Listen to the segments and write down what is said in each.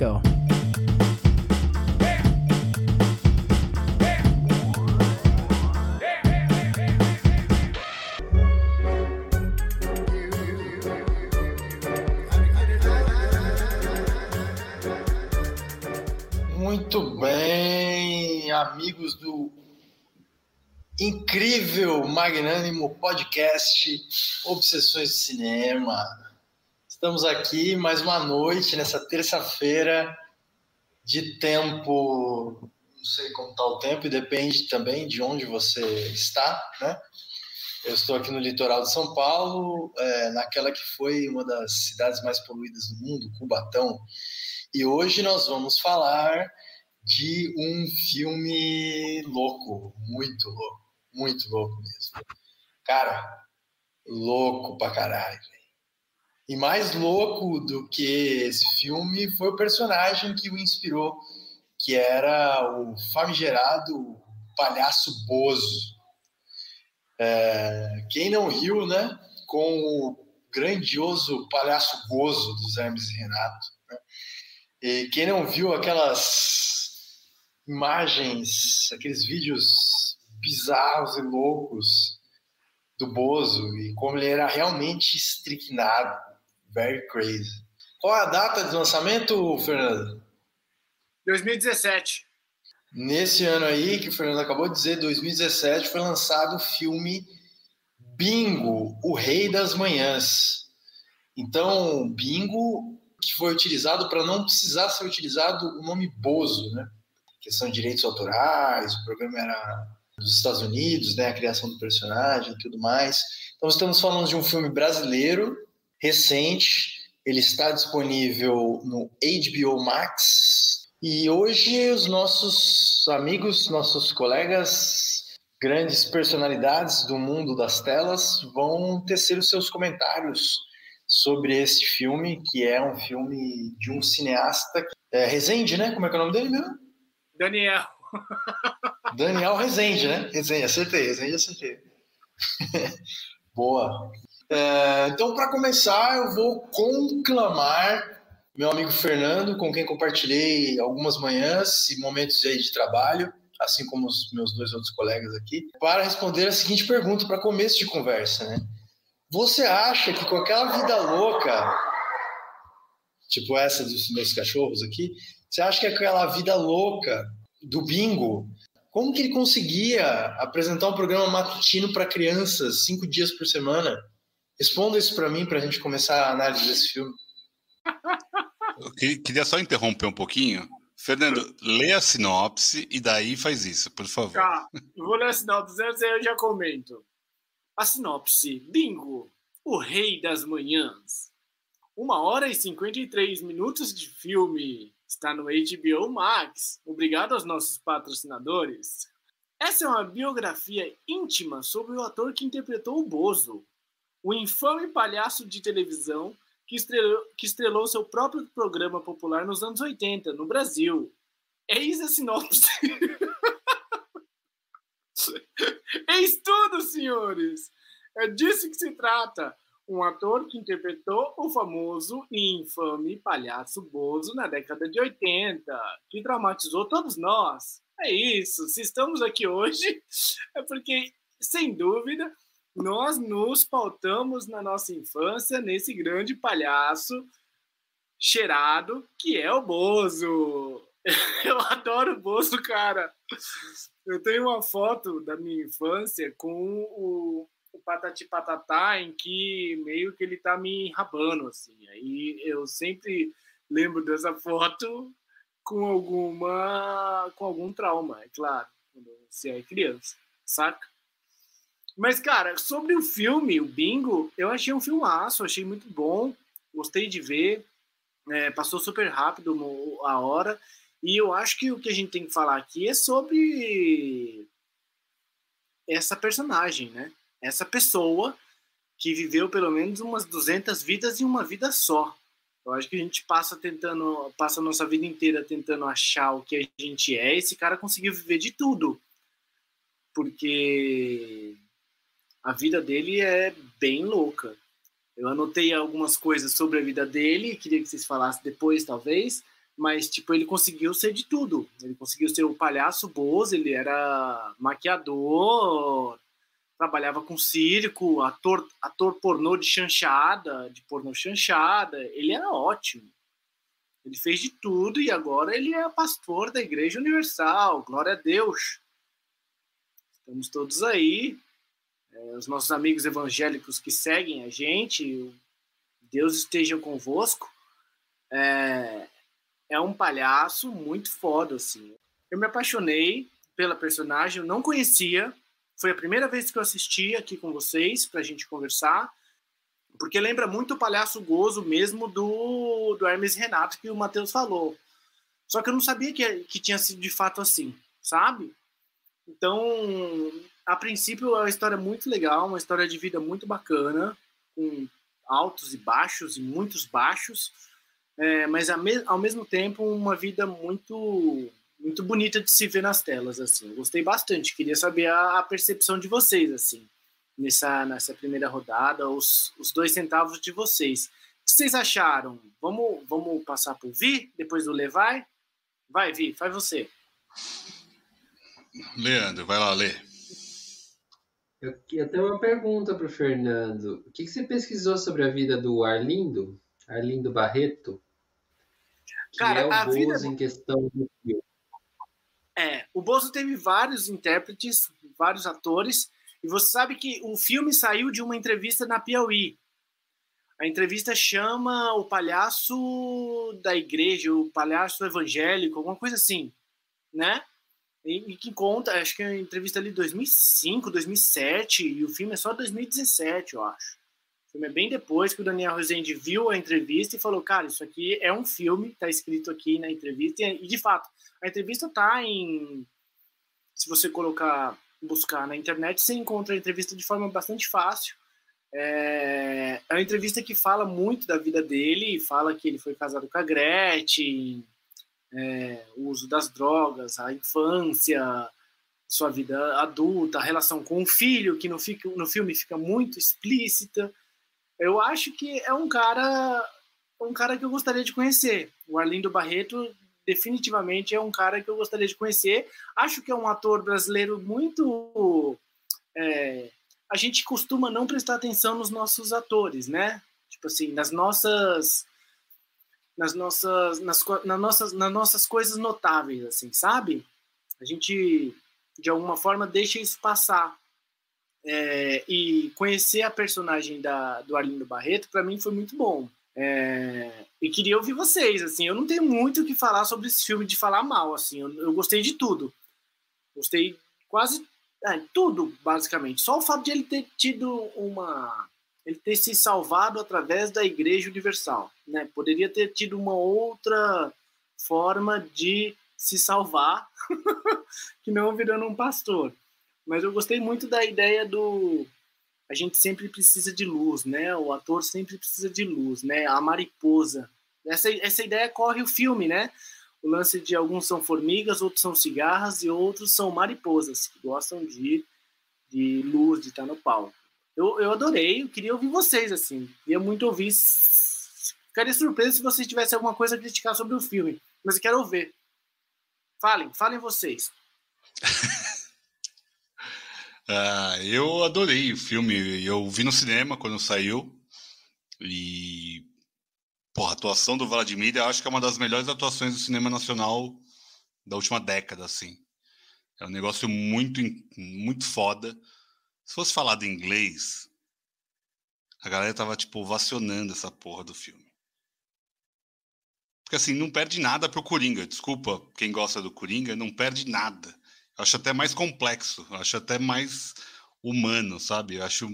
go. Muito bem, amigos do incrível, magnânimo podcast Obsessões de Cinema. Estamos aqui mais uma noite, nessa terça-feira de tempo, não sei como está o tempo, e depende também de onde você está, né? Eu estou aqui no litoral de São Paulo, é, naquela que foi uma das cidades mais poluídas do mundo, Cubatão. E hoje nós vamos falar de um filme louco, muito louco, muito louco mesmo. Cara, louco pra caralho. E mais louco do que esse filme foi o personagem que o inspirou, que era o famigerado palhaço Bozo. É, quem não riu, né? Com o grandioso palhaço Gozo dos Hermes e Renato. Né? E quem não viu aquelas imagens, aqueles vídeos bizarros e loucos do Bozo e como ele era realmente estricnado, very crazy. Qual a data de lançamento, Fernando? 2017. Nesse ano aí que o Fernando acabou de dizer, 2017, foi lançado o filme Bingo, o Rei das Manhãs. Então, Bingo, que foi utilizado para não precisar ser utilizado o nome Bozo, né? Questão de direitos autorais, o programa era dos Estados Unidos, né? A criação do personagem e tudo mais. Então, estamos falando de um filme brasileiro, recente, ele está disponível no HBO Max, e hoje os nossos amigos, nossos colegas, grandes personalidades do mundo das telas vão tecer os seus comentários sobre este filme, que é um filme de um cineasta, é, Rezende, né? Como é que é o nome dele mesmo? Daniel. Daniel Rezende, né? Rezende, acertei, Rezende, acertei. Boa. É, então, para começar, eu vou conclamar meu amigo Fernando, com quem compartilhei algumas manhãs e momentos aí de trabalho, assim como os meus dois outros colegas aqui, para responder a seguinte pergunta para começo de conversa, né? Você acha que com aquela vida louca, tipo essa dos meus cachorros aqui, você acha que aquela vida louca do bingo, como que ele conseguia apresentar um programa matutino para crianças cinco dias por semana? Responda isso para mim para a gente começar a análise desse filme. Eu queria só interromper um pouquinho. Fernando, lê a sinopse e daí faz isso, por favor. Tá, vou ler a sinopse antes aí eu já comento. A sinopse: Bingo, o rei das manhãs. Uma hora e 53 minutos de filme. Está no HBO Max. Obrigado aos nossos patrocinadores. Essa é uma biografia íntima sobre o ator que interpretou o Bozo, o infame palhaço de televisão que estrelou, que estrelou seu próprio programa popular nos anos 80, no Brasil. Eis a sinopse. Eis tudo, senhores! É disso que se trata. Um ator que interpretou o famoso e infame palhaço Bozo na década de 80, que traumatizou todos nós. É isso. Se estamos aqui hoje, é porque, sem dúvida, nós nos pautamos na nossa infância nesse grande palhaço cheirado que é o Bozo. Eu adoro o Bozo, cara. Eu tenho uma foto da minha infância com o, o Patati Patatá em que meio que ele tá me enrabando, assim. Aí eu sempre lembro dessa foto com alguma com algum trauma, é claro, quando você é criança, saca? Mas, cara, sobre o filme, o Bingo, eu achei um filmaço, achei muito bom, gostei de ver, é, passou super rápido a hora, e eu acho que o que a gente tem que falar aqui é sobre essa personagem, né? Essa pessoa que viveu pelo menos umas 200 vidas em uma vida só. Eu acho que a gente passa tentando, passa a nossa vida inteira tentando achar o que a gente é. Esse cara conseguiu viver de tudo, porque a vida dele é bem louca. Eu anotei algumas coisas sobre a vida dele, queria que vocês falassem depois, talvez, mas tipo ele conseguiu ser de tudo. Ele conseguiu ser o palhaço Bozo, ele era maquiador, trabalhava com circo, ator, ator pornô de chanchada, de pornô chanchada. Ele era ótimo. Ele fez de tudo e agora ele é pastor da Igreja Universal. Glória a Deus. Estamos todos aí. É, os nossos amigos evangélicos que seguem a gente, Deus esteja convosco. É, é um palhaço muito foda, assim. Eu me apaixonei pela personagem, eu não conhecia. Foi a primeira vez que eu assisti aqui com vocês para a gente conversar, porque lembra muito o palhaço gozo mesmo do, do Hermes Renato que o Matheus falou. Só que eu não sabia que, que tinha sido de fato assim, sabe? Então, a princípio, é uma história muito legal, uma história de vida muito bacana, com altos e baixos e muitos baixos é, mas ao mesmo tempo uma vida muito muito bonita de se ver nas telas assim. Eu gostei bastante, queria saber a, a, percepção de vocês assim nessa nessa primeira rodada, os, os dois centavos de vocês. O que vocês acharam? Vamos vamos passar por Vi depois do Levai? Vai, Vi, faz você. Leandro, vai lá, Lê. Eu, eu tenho uma pergunta para o Fernando. O que, que você pesquisou sobre a vida do Arlindo? Arlindo Barreto? que Cara, é o a Bozo vida... em questão do filme. É, o Bozo teve vários intérpretes, vários atores, e você sabe que o filme saiu de uma entrevista na Piauí. A entrevista chama o palhaço da igreja, o palhaço evangélico, alguma coisa assim, né? E, e que conta, acho que é a entrevista ali 2005, 2007, e o filme é só 2017, eu acho. O filme é bem depois que o Daniel Rezende viu a entrevista e falou, cara, isso aqui é um filme, tá escrito aqui na entrevista, e de fato, a entrevista tá em... Se você colocar, buscar na internet, você encontra a entrevista de forma bastante fácil. É, é uma entrevista que fala muito da vida dele, fala que ele foi casado com a Gretchen, é, o uso das drogas, a infância, sua vida adulta, a relação com o filho, que no, no filme fica muito explícita. Eu acho que é um cara, um cara que eu gostaria de conhecer. O Arlindo Barreto definitivamente é um cara que eu gostaria de conhecer. Acho que é um ator brasileiro muito. É, a gente costuma não prestar atenção nos nossos atores, né? Tipo assim, nas nossas, nas nossas, nas, nas nossas, nas nossas coisas notáveis, assim, sabe? A gente de alguma forma deixa isso passar. É, e conhecer a personagem da, do Arlindo Barreto, para mim, foi muito bom. É, e queria ouvir vocês, assim, eu não tenho muito o que falar sobre esse filme de falar mal, assim, eu, eu gostei de tudo. Gostei quase é, tudo, basicamente. Só o fato de ele ter tido uma... ele ter se salvado através da Igreja Universal, né? Poderia ter tido uma outra forma de se salvar que não virando um pastor. Mas eu gostei muito da ideia do a gente sempre precisa de luz, né? O ator sempre precisa de luz, né? A mariposa. Essa, essa ideia corre o filme, né? O lance de alguns são formigas, outros são cigarras e outros são mariposas, que gostam de, de luz, de estar no palco. Eu, eu adorei, eu queria ouvir vocês, assim. Queria muito ouvir. Ficaria surpreso se vocês tivessem alguma coisa a criticar sobre o filme. Mas eu quero ouvir. Falem, falem vocês. Uh, eu adorei o filme. Eu vi no cinema quando saiu. E. Porra, a atuação do Vladimir, eu acho que é uma das melhores atuações do cinema nacional da última década, assim. É um negócio muito, muito foda. Se fosse falado em inglês, a galera tava, tipo, ovacionando essa porra do filme. Porque, assim, não perde nada pro Coringa. Desculpa quem gosta do Coringa, não perde nada acho até mais complexo, acho até mais humano, sabe? Eu acho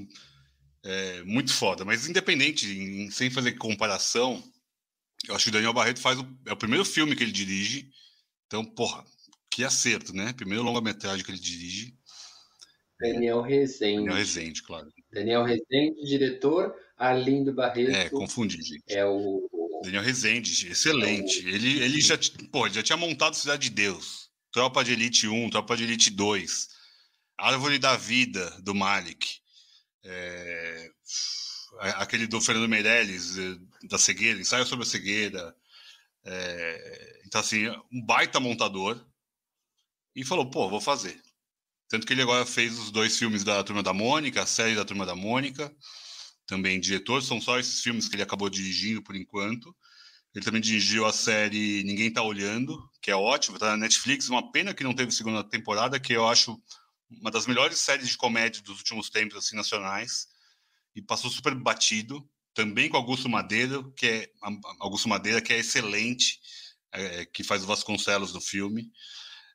é, muito foda. Mas independente, em, sem fazer comparação, eu acho que o Daniel Barreto faz o, é o primeiro filme que ele dirige. Então, porra, que acerto, né? Primeiro longa-metragem que ele dirige. Daniel Rezende. Daniel Rezende, claro. Daniel Rezende, diretor, Arlindo Barreto. É, confundi, gente. É o. Daniel Rezende, excelente. É o... Ele, ele já, pô, já tinha montado Cidade de Deus. Tropa de Elite 1, Tropa de Elite 2, Árvore da Vida, do Malik, é, aquele do Fernando Meirelles, eh, da cegueira, ensaio sobre a cegueira, É, então, assim, um baita montador. E falou, pô, vou fazer. Tanto que ele agora fez os dois filmes da Turma da Mônica, a série da Turma da Mônica, também diretor. São só esses filmes que ele acabou dirigindo por enquanto. Ele também dirigiu a série Ninguém Tá Olhando, que é ótimo, tá na Netflix. Uma pena que não teve segunda temporada, que eu acho uma das melhores séries de comédia dos últimos tempos, assim, nacionais. E passou super batido. Também com Augusto Madeira, que é Augusto Madeira, que é excelente, é, que faz o Vasconcelos no filme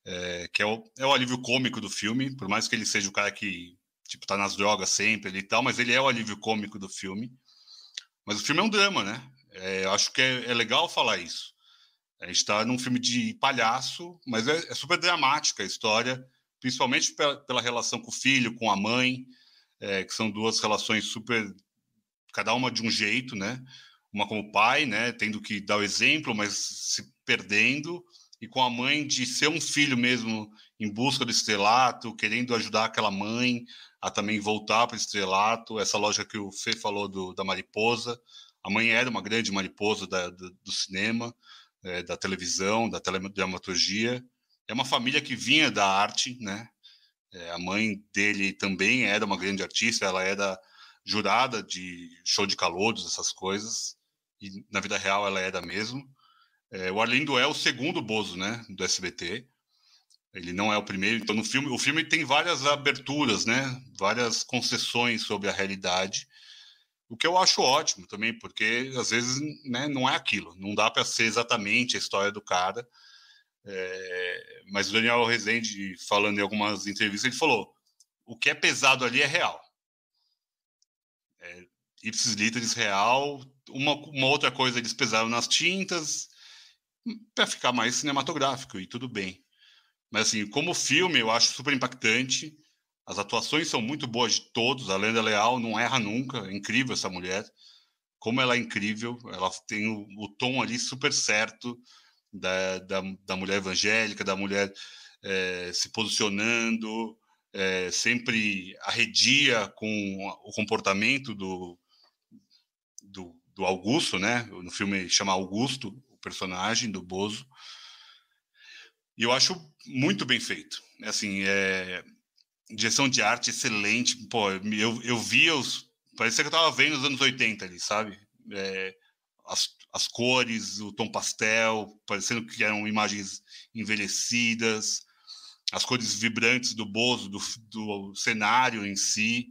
é, que é o, é o alívio cômico do filme, por mais que ele seja o cara que tipo tá nas drogas sempre e tal, mas ele é o alívio cômico do filme. Mas o filme é um drama, né? É, eu acho que é, é, legal falar isso. A gente está num filme de palhaço, mas é, é, super dramática a história, principalmente pela, pela, relação com o filho, com a mãe, é, que são duas relações super, cada uma de um jeito, né? Uma como pai, né? Tendo que dar o exemplo, mas se perdendo e com a mãe de ser um filho mesmo em busca do estrelato, querendo ajudar aquela mãe a também voltar para o estrelato, essa lógica que o Fê falou do, da mariposa. A mãe era uma grande mariposa da, do, do, cinema, é, da televisão, da teledramaturgia. É uma família que vinha da arte, né? É, a mãe dele também era uma grande artista, ela era jurada de show de calouros, essas coisas, e na vida real ela era mesmo. É, o Arlindo é o segundo Bozo, né, do SBT. Ele não é o primeiro. Então, no filme, o filme tem várias aberturas, né, várias concessões sobre a realidade, o que eu acho ótimo também, porque às vezes né, não é aquilo, não dá para ser exatamente a história do cara. É, mas o Daniel Rezende, falando em algumas entrevistas, ele falou: o que é pesado ali é real. É, ipsis literis real. Uma, uma outra coisa eles pesaram nas tintas, para ficar mais cinematográfico e tudo bem. Mas assim, como filme, eu acho super impactante. As atuações são muito boas de todos. A Lenda Leal não erra nunca. É incrível essa mulher. Como ela é incrível. Ela tem o, o tom ali super certo da, da, da mulher evangélica, da mulher é, se posicionando, é, sempre arredia com o comportamento do, do, do Augusto, né? No filme chama Augusto, personagem do Bozo. E eu acho muito bem feito. Assim, é... direção de arte excelente. Pô, eu, eu vi os. Parecia que eu tava vendo os anos 80 ali, sabe? É... As, as cores, o tom pastel, parecendo que eram imagens envelhecidas, as cores vibrantes do Bozo, do, do cenário em si.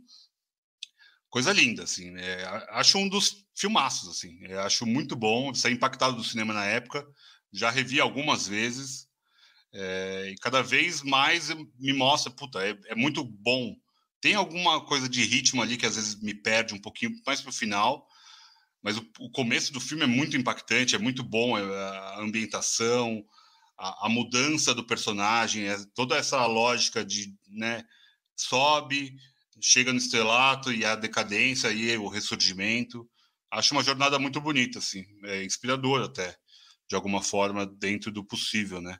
Coisa linda, assim. É... acho um dos filmaços, assim. Eu acho muito bom, saí impactado do cinema na época, já revi algumas vezes, é, e cada vez mais me mostra, puta, é, é, muito bom. Tem alguma coisa de ritmo ali que às vezes me perde um pouquinho mais pro final, mas o, o começo do filme é muito impactante, é muito bom é, a ambientação, a, a mudança do personagem, é toda essa lógica de, né, sobe, chega no estrelato e a decadência e o ressurgimento acho uma jornada muito bonita, assim, é inspiradora até, de alguma forma, dentro do possível, né?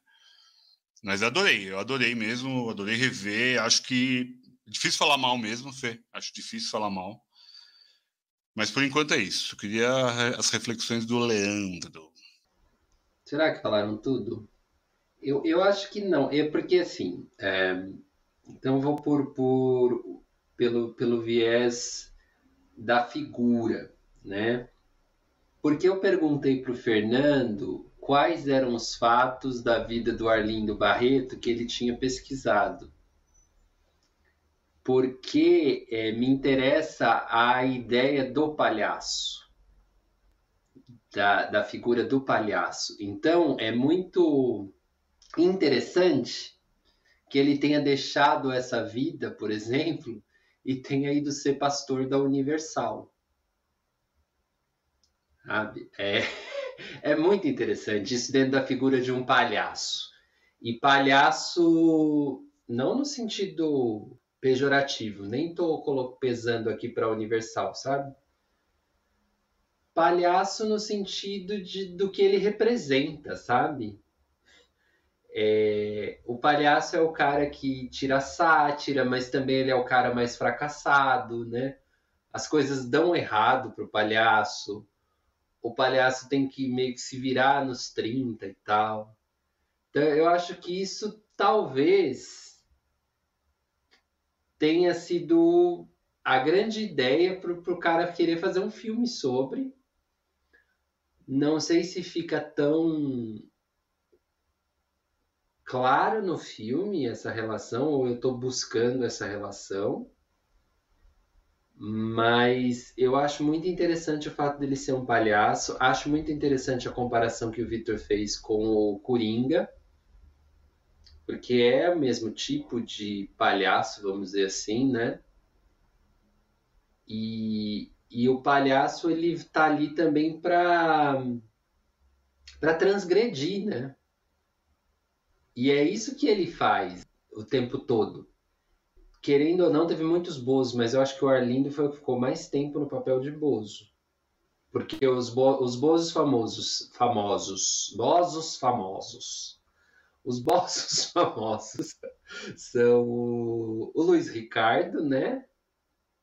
Mas adorei, eu adorei mesmo, adorei rever, acho que é difícil falar mal mesmo, Fê, acho difícil falar mal. Mas por enquanto é isso, queria as reflexões do Leandro. Será que falaram tudo? Eu, eu acho que não, é porque assim, é... então vou por, por pelo, pelo viés da figura né? Porque eu perguntei para o Fernando quais eram os fatos da vida do Arlindo Barreto que ele tinha pesquisado. Porque é, me interessa a ideia do palhaço, da, da figura do palhaço. Então, é muito interessante que ele tenha deixado essa vida, por exemplo, e tenha ido ser pastor da Universal. Sabe? É, é muito interessante isso dentro da figura de um palhaço. E palhaço, não no sentido pejorativo, nem estou pesando aqui para Universal, sabe? Palhaço no sentido de, do que ele representa, sabe? É, o palhaço é o cara que tira sátira, mas também ele é o cara mais fracassado, né? As coisas dão errado pro palhaço o palhaço tem que meio que se virar nos 30 e tal. Então, eu acho que isso talvez tenha sido a grande ideia para o cara querer fazer um filme sobre. Não sei se fica tão claro no filme essa relação, ou eu estou buscando essa relação. Mas eu acho muito interessante o fato dele ser um palhaço. Acho muito interessante a comparação que o Victor fez com o Coringa, porque é o mesmo tipo de palhaço, vamos dizer assim, né? E, e o palhaço ele tá ali também para para transgredir, né? E é isso que ele faz o tempo todo querendo ou não, teve muitos Bozos, mas eu acho que o Arlindo foi o que ficou mais tempo no papel de Bozo. Porque os, bo os Bozos famosos, famosos, Bozos famosos, os Bozos famosos são o, o Luiz Ricardo, né?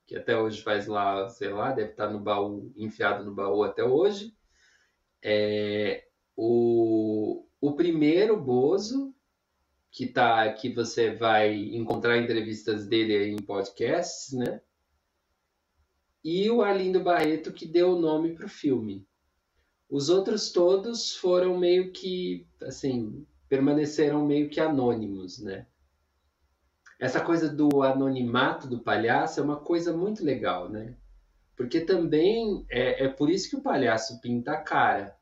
Que até hoje faz lá, sei lá, deve estar no baú, enfiado no baú até hoje. É, o, o primeiro Bozo, que tá que você vai encontrar entrevistas dele aí em podcasts, né? E o Arlindo Barreto que deu o nome para o filme. Os outros todos foram meio que assim permaneceram meio que anônimos, né? Essa coisa do anonimato do palhaço é uma coisa muito legal, né? Porque também é, é por isso que o palhaço pinta a cara.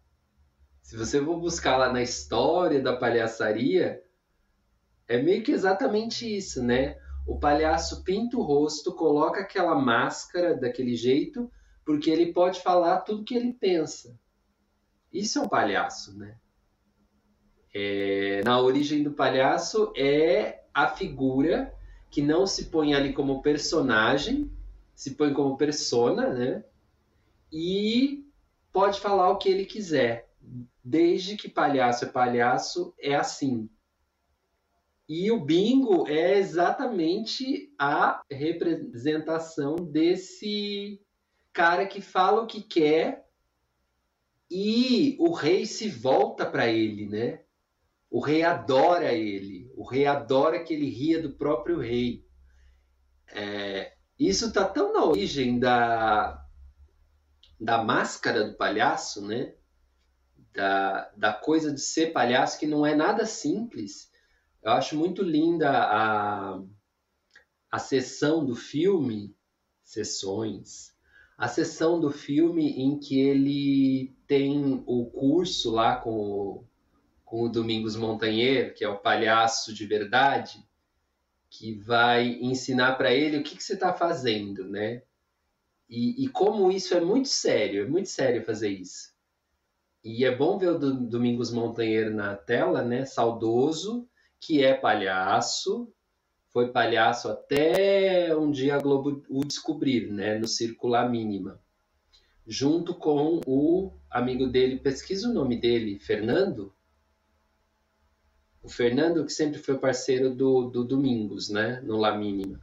Se você for buscar lá na história da palhaçaria, é meio que exatamente isso, né? O palhaço pinta o rosto, coloca aquela máscara daquele jeito, porque ele pode falar tudo que ele pensa. Isso é um palhaço, né? É, na origem do palhaço é a figura que não se põe ali como personagem, se põe como persona, né? E pode falar o que ele quiser. Desde que palhaço é palhaço, é assim. E o bingo é exatamente a representação desse cara que fala o que quer e o rei se volta para ele, né? O rei adora ele, o rei adora que ele ria do próprio rei. É, isso está tão na origem da, da máscara do palhaço, né? Da, da coisa de ser palhaço que não é nada simples eu acho muito linda a, a sessão do filme, sessões, a sessão do filme em que ele tem o curso lá com o, com o Domingos Montanheiro, que é o palhaço de verdade, que vai ensinar para ele o que, que você está fazendo, né? E, e, como isso é muito sério, é muito sério fazer isso. E é bom ver o Domingos Montanheiro na tela, né? Saudoso, que é palhaço, foi palhaço até um dia a Globo o descobrir, né, no Circular Mínima, junto com o amigo dele, pesquisa o nome dele, Fernando. O Fernando que sempre foi parceiro do, do Domingos, né, no La Mínima.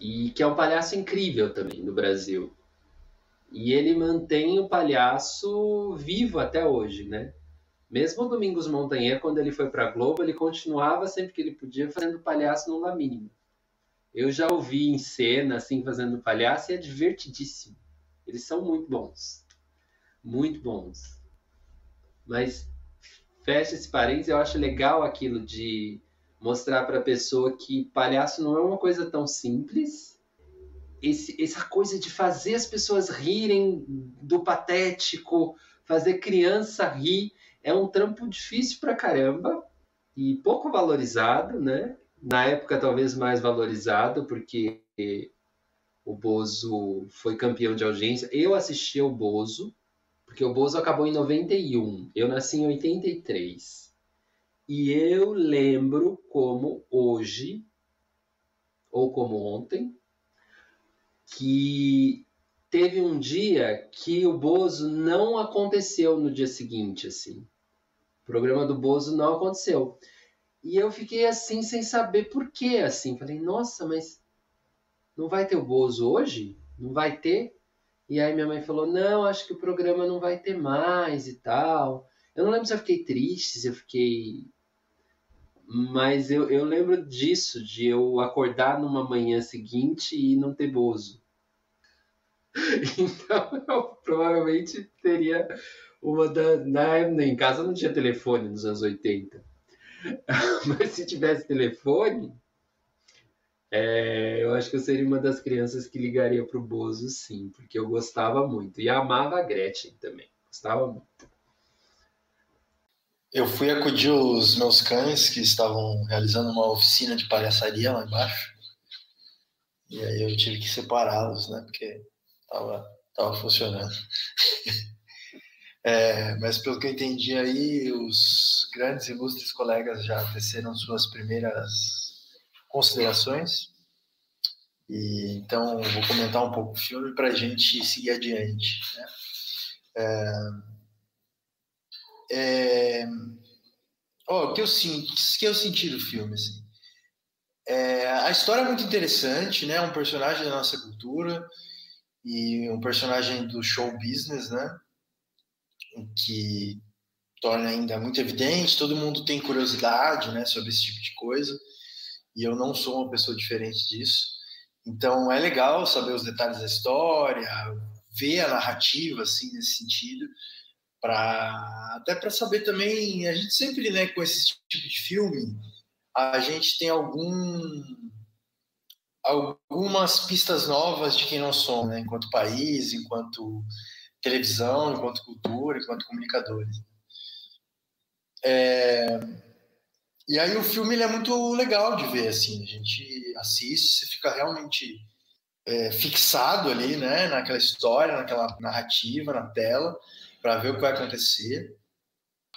E que é um palhaço incrível também no Brasil. E ele mantém o palhaço vivo até hoje, né? Mesmo o Domingos Montanheiro, quando ele foi para a Globo, ele continuava sempre que ele podia fazendo palhaço no La. Eu já ouvi em cena, assim, fazendo palhaço e é divertidíssimo. Eles são muito bons. Muito bons. Mas, fecha esse parênteses, eu acho legal aquilo de mostrar para a pessoa que palhaço não é uma coisa tão simples. Esse, essa coisa de fazer as pessoas rirem do patético, fazer criança rir, é um trampo difícil pra caramba e pouco valorizado, né? Na época, talvez mais valorizado, porque o Bozo foi campeão de audiência. Eu assisti ao Bozo, porque o Bozo acabou em 91. Eu nasci em 83. E eu lembro como hoje, ou como ontem, que teve um dia que o Bozo não aconteceu no dia seguinte, assim. Programa do Bozo não aconteceu. E eu fiquei assim, sem saber por quê, assim. Falei, nossa, mas não vai ter o Bozo hoje? Não vai ter? E aí minha mãe falou: não, acho que o programa não vai ter mais e tal. Eu não lembro se eu fiquei triste, se eu fiquei. Mas eu, eu lembro disso, de eu acordar numa manhã seguinte e não ter bozo. Então eu provavelmente teria uma da. Na, em casa não tinha telefone nos anos 80. Mas se tivesse telefone, é, eu acho que eu seria uma das crianças que ligaria pro Bozo, sim, porque eu gostava muito. E amava a Gretchen também. Gostava muito. Eu fui acudir os meus cães que estavam realizando uma oficina de palhaçaria lá embaixo. E aí eu tive que separá-los, né? Porque tava, tava funcionando. É, mas pelo que eu entendi aí, os grandes ilustres colegas já teceram suas primeiras considerações. E, então, vou comentar um pouco o filme para a gente seguir adiante. Né? É, é, oh, o que eu que eu senti do filme, assim, é, a história é muito interessante, né? Um personagem da nossa cultura e um personagem do show business, né? Que torna ainda muito evidente. Todo mundo tem curiosidade, né? Sobre esse tipo de coisa e eu não sou uma pessoa diferente disso. Então é legal saber os detalhes da história, ver a narrativa assim nesse sentido, para até para saber também, a gente sempre, né, com esse tipo de filme, a gente tem algum algumas pistas novas de quem nós somos, né, enquanto país, enquanto televisão, enquanto cultura, enquanto comunicadores. É, e aí o filme ele é muito legal de ver, assim, a gente assiste, você fica realmente é, fixado ali, né, naquela história, naquela narrativa, na tela, para ver o que vai acontecer.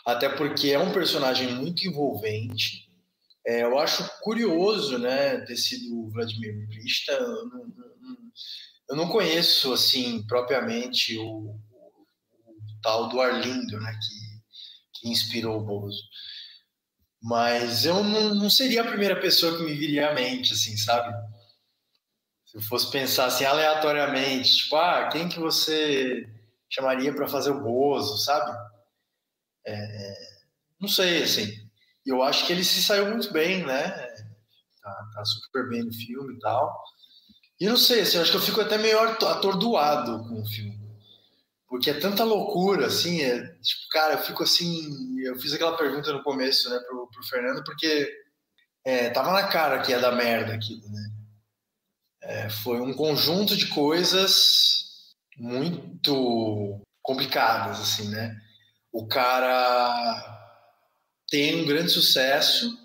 Até porque é um personagem muito envolvente. É, eu acho curioso, né, ter sido o Vladimir Brista. Eu não, conheço, assim, propriamente o, o, o tal do Arlindo, né, que, que inspirou o Bozo. Mas eu não, não seria a primeira pessoa que me viria à mente, assim, sabe? Se eu fosse pensar assim aleatoriamente, tipo, ah, quem que você chamaria para fazer o Bozo, sabe? É, não sei, assim. Eu acho que ele se saiu muito bem, né? Tá, tá, super bem no filme e tal. E não sei, assim, eu acho que eu fico até meio atordoado com o filme. Porque é tanta loucura, assim, é, tipo, cara, eu fico assim, eu fiz aquela pergunta no começo, né, pro, pro Fernando, porque é, tava na cara que ia dar merda aquilo, né, é, foi um conjunto de coisas muito complicadas, assim, né, o cara tem um grande sucesso,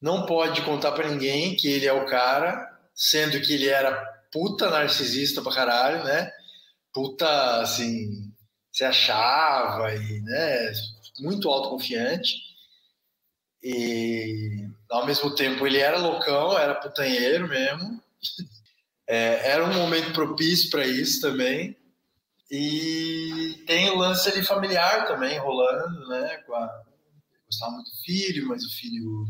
não pode contar para ninguém que ele é o cara, sendo que ele era puta narcisista pra caralho, né, puta, assim, se achava e, né, muito autoconfiante. E, ao mesmo tempo, ele era loucão, era putanheiro mesmo. É, era um momento propício para isso também. E tem o lance ali familiar também rolando, né? A, gostava muito do filho, mas o filho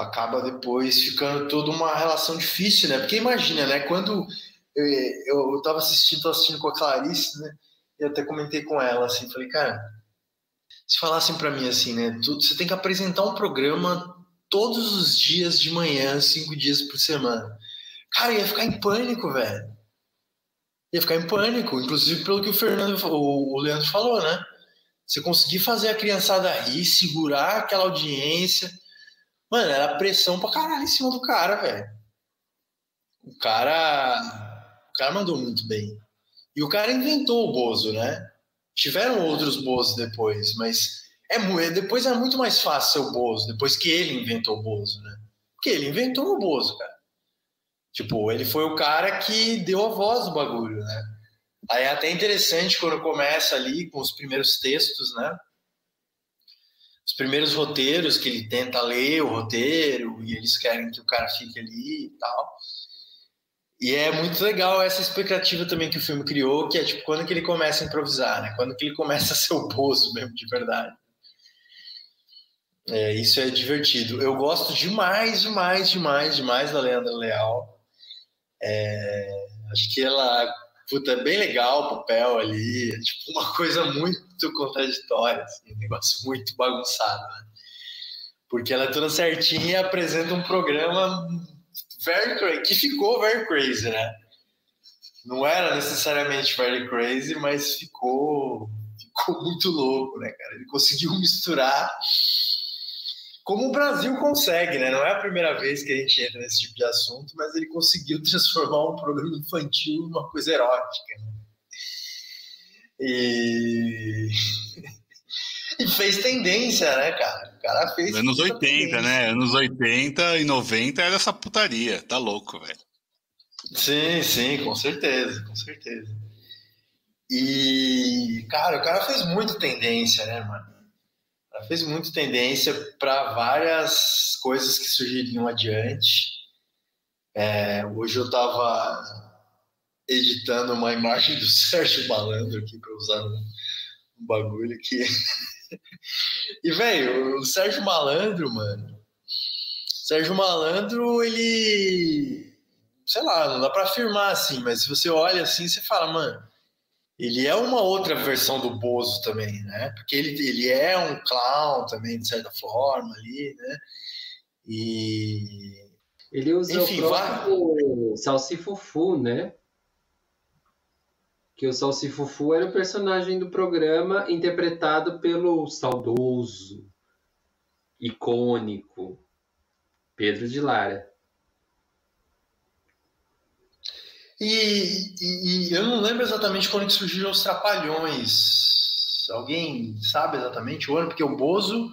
acaba depois ficando toda uma relação difícil, né? Porque imagina, né? Quando eu, eu, eu tava assistindo, tô assistindo com a Clarice, né? E até comentei com ela, assim, falei, cara, se falassem para mim assim, né? Tu, você tem que apresentar um programa todos os dias de manhã, cinco dias por semana. Cara, ia ficar em pânico, velho. Ia ficar em pânico, inclusive pelo que o Fernando, o Leandro falou, né? Você conseguir fazer a criançada rir, segurar aquela audiência. Mano, era pressão pra caralho em cima do cara, velho. O cara cara mandou muito bem. E o cara inventou o Bozo, né? Tiveram outros Bozos depois, mas é, depois é muito mais fácil ser o Bozo, depois que ele inventou o Bozo, né? Porque ele inventou o Bozo, cara. Tipo, ele foi o cara que deu a voz do bagulho, né? Aí é até interessante quando começa ali com os primeiros textos, né? Os primeiros roteiros que ele tenta ler o roteiro e eles querem que o cara fique ali e tal. E é muito legal essa expectativa também que o filme criou, que é tipo quando que ele começa a improvisar, né? Quando que ele começa a ser o Bozo mesmo, de verdade. É, isso é divertido. Eu gosto demais, demais, demais, demais da Leandra Leal. É, acho que ela puta, bem legal o papel ali, é tipo uma coisa muito contraditória, assim, um negócio muito bagunçado, né? Porque ela é toda certinha e apresenta um programa very que ficou very crazy, né? Não era necessariamente very crazy, mas ficou, ficou muito louco, né, cara? Ele conseguiu misturar como o Brasil consegue, né? Não é a primeira vez que a gente entra nesse tipo de assunto, mas ele conseguiu transformar um programa infantil numa coisa erótica. Né? E... e fez tendência, né, cara? O cara fez. Anos 80, tendência. né? Anos 80 e 90 era essa putaria. Tá louco, velho. Sim, sim, com certeza, com certeza. E, cara, o cara fez muito tendência, né, mano? Ela fez muito tendência para várias coisas que surgiriam adiante. É, hoje eu estava editando uma imagem do Sérgio Malandro aqui para usar um, um bagulho aqui. e, velho, o Sérgio Malandro, mano. Sérgio Malandro, ele. Sei lá, não dá para afirmar assim, mas se você olha assim, você fala, mano, ele é uma outra versão do Bozo também, né? Porque ele, ele é um clown também, de certa forma, ali, né? E. Ele usa Enfim, o próprio vai... Salsifufu, né? Que o Salsifufu era o personagem do programa interpretado pelo saudoso, icônico Pedro de Lara. E, e, e, eu não lembro exatamente quando que surgiram os Trapalhões. Alguém sabe exatamente o ano? Porque o Bozo,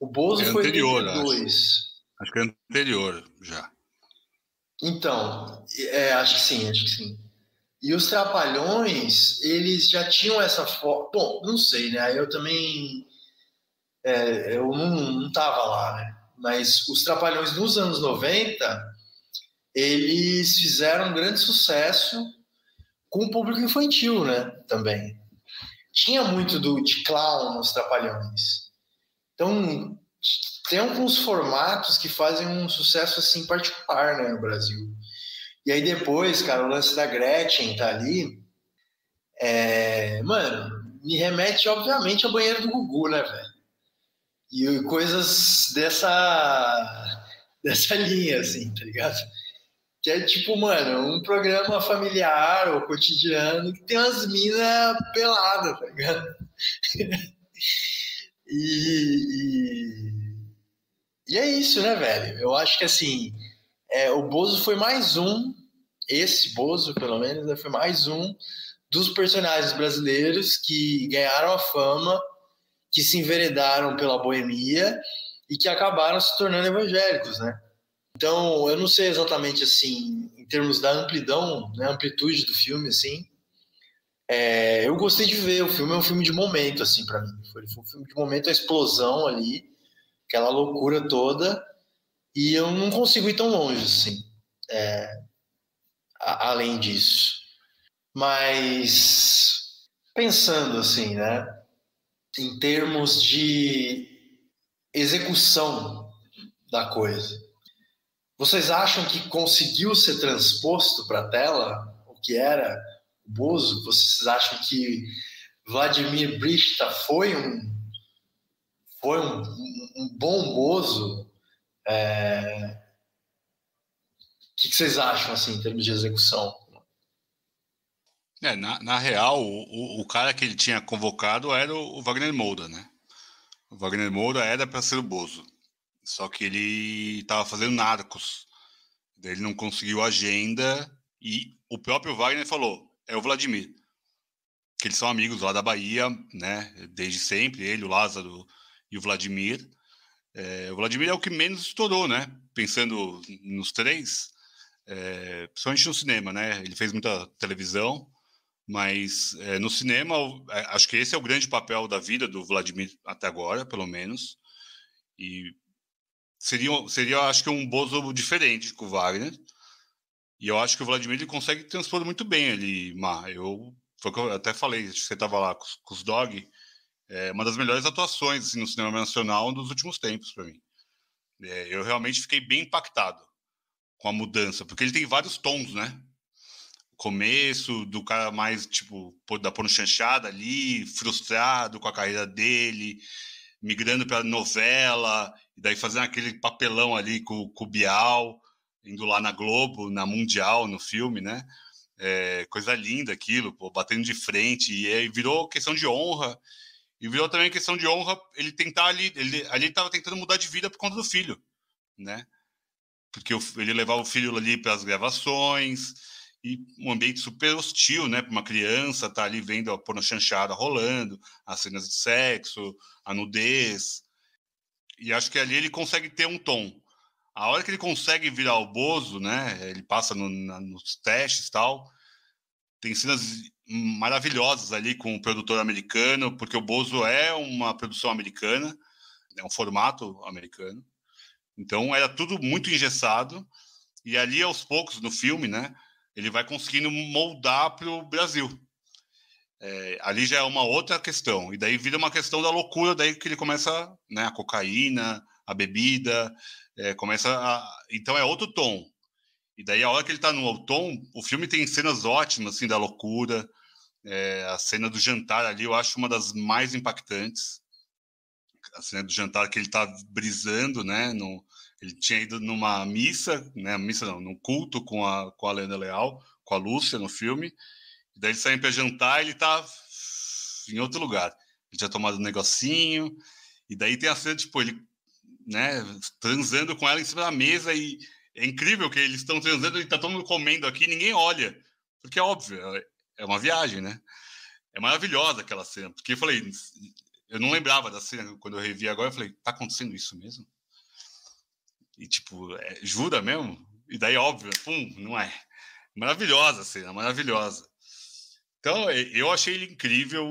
o Bozo é foi anterior, em 2002. Acho. acho que é anterior já. Então, é, acho que sim, acho que sim. E os Trapalhões, eles já tinham essa forma. Bom, não sei, né? Eu também. É, eu não, não tava lá, né? Mas os Trapalhões nos anos 90 eles fizeram um grande sucesso com o público infantil, né? Também. Tinha muito do, de clown nos Trapalhões. Então, tem alguns formatos que fazem um sucesso assim particular, né, no Brasil. E aí depois, cara, o lance da Gretchen tá ali. É, mano, me remete, obviamente, ao banheiro do Gugu, né, velho? E coisas dessa, dessa linha, assim, tá ligado? Que é tipo, mano, um programa familiar ou cotidiano que tem umas minas peladas, tá ligado? e, e, e, é isso, né, velho? Eu acho que assim, é, o Bozo foi mais um, esse Bozo, pelo menos, né, foi mais um dos personagens brasileiros que ganharam a fama, que se enveredaram pela boemia e que acabaram se tornando evangélicos, né? Então, eu não sei exatamente assim, em termos da amplidão, né, amplitude do filme, assim. É, eu gostei de ver. O filme é um filme de momento, assim, para mim. Foi, um filme de momento, a explosão ali, aquela loucura toda. E eu não consigo ir tão longe, assim, é, a, além disso. Mas pensando assim, né, em termos de execução da coisa. Vocês acham que conseguiu ser transposto para a tela o que era o Bozo? Vocês acham que Vladimir Brista foi um foi um, um bom Bozo? É... O que vocês acham assim em termos de execução? É, na, na real, o, o, cara que ele tinha convocado era o, o Wagner Moura, né? O Wagner Moura era para ser o Bozo. Só que ele estava fazendo Narcos. Daí ele não conseguiu agenda e o próprio Wagner falou: é o Vladimir. Que eles são amigos lá da Bahia, né? Desde sempre, ele, o Lázaro e o Vladimir. É, o Vladimir é o que menos estourou, né? Pensando nos três, é, principalmente no cinema, né? Ele fez muita televisão, mas é, no cinema, é, acho que esse é o grande papel da vida do Vladimir até agora, pelo menos. E seria, seria acho que um Bozo diferente com o Wagner. E eu acho que o Vladimir ele consegue transpor muito bem ali, Mar. Eu, foi o que eu até falei, acho que você estava lá com, com, os Dog. É uma das melhores atuações assim, no cinema nacional dos últimos tempos para mim. É, eu realmente fiquei bem impactado com a mudança, porque ele tem vários tons, né? começo, do cara mais, tipo, da pôr chanchada ali, frustrado com a carreira dele, migrando para novela, e daí fazendo aquele papelão ali com, com o Bial, indo lá na Globo, na Mundial, no filme, né? É, coisa linda aquilo, pô, batendo de frente, e aí virou questão de honra, e virou também questão de honra ele tentar ali, ele ali estava tentando mudar de vida por conta do filho, né? Porque ele levava o filho ali para as gravações, e um ambiente super hostil, né, para uma criança estar tá ali vendo a pornochanchada rolando, as cenas de sexo, a nudez. E acho que ali ele consegue ter um tom. A hora que ele consegue virar o Bozo, né, ele passa no, na, nos testes tal, tem cenas maravilhosas ali com o produtor americano, porque o Bozo é uma produção americana, é um formato americano. Então era tudo muito engessado. E ali aos poucos no filme, né, ele vai conseguindo moldar para o Brasil. É, ali já é uma outra questão. E daí vira uma questão da loucura, daí que ele começa, né, a cocaína, a bebida, é, começa a... Então é outro tom. E daí a hora que ele está no tom, o filme tem cenas ótimas, assim, da loucura. É, a cena do jantar ali, eu acho uma das mais impactantes. A cena do jantar que ele está brisando, né, no, ele tinha ido numa missa, né? Missa não, num culto com a, com a Lena Leal, com a Lúcia no filme. E daí ele saiu para jantar e ele tá em outro lugar. Ele tinha tomado um negocinho. E daí tem a cena, tipo, ele, né, transando com ela em cima da mesa e é incrível que eles estão transando e tá todo mundo comendo aqui, ninguém olha. Porque é óbvio, é, é uma viagem, né? É maravilhosa aquela cena. Porque eu falei, eu não lembrava da cena quando eu revi agora, eu falei, tá acontecendo isso mesmo? E, tipo, é, jura mesmo? E daí, óbvio, pum, não é. Maravilhosa a cena, maravilhosa. Então, eu achei ele incrível,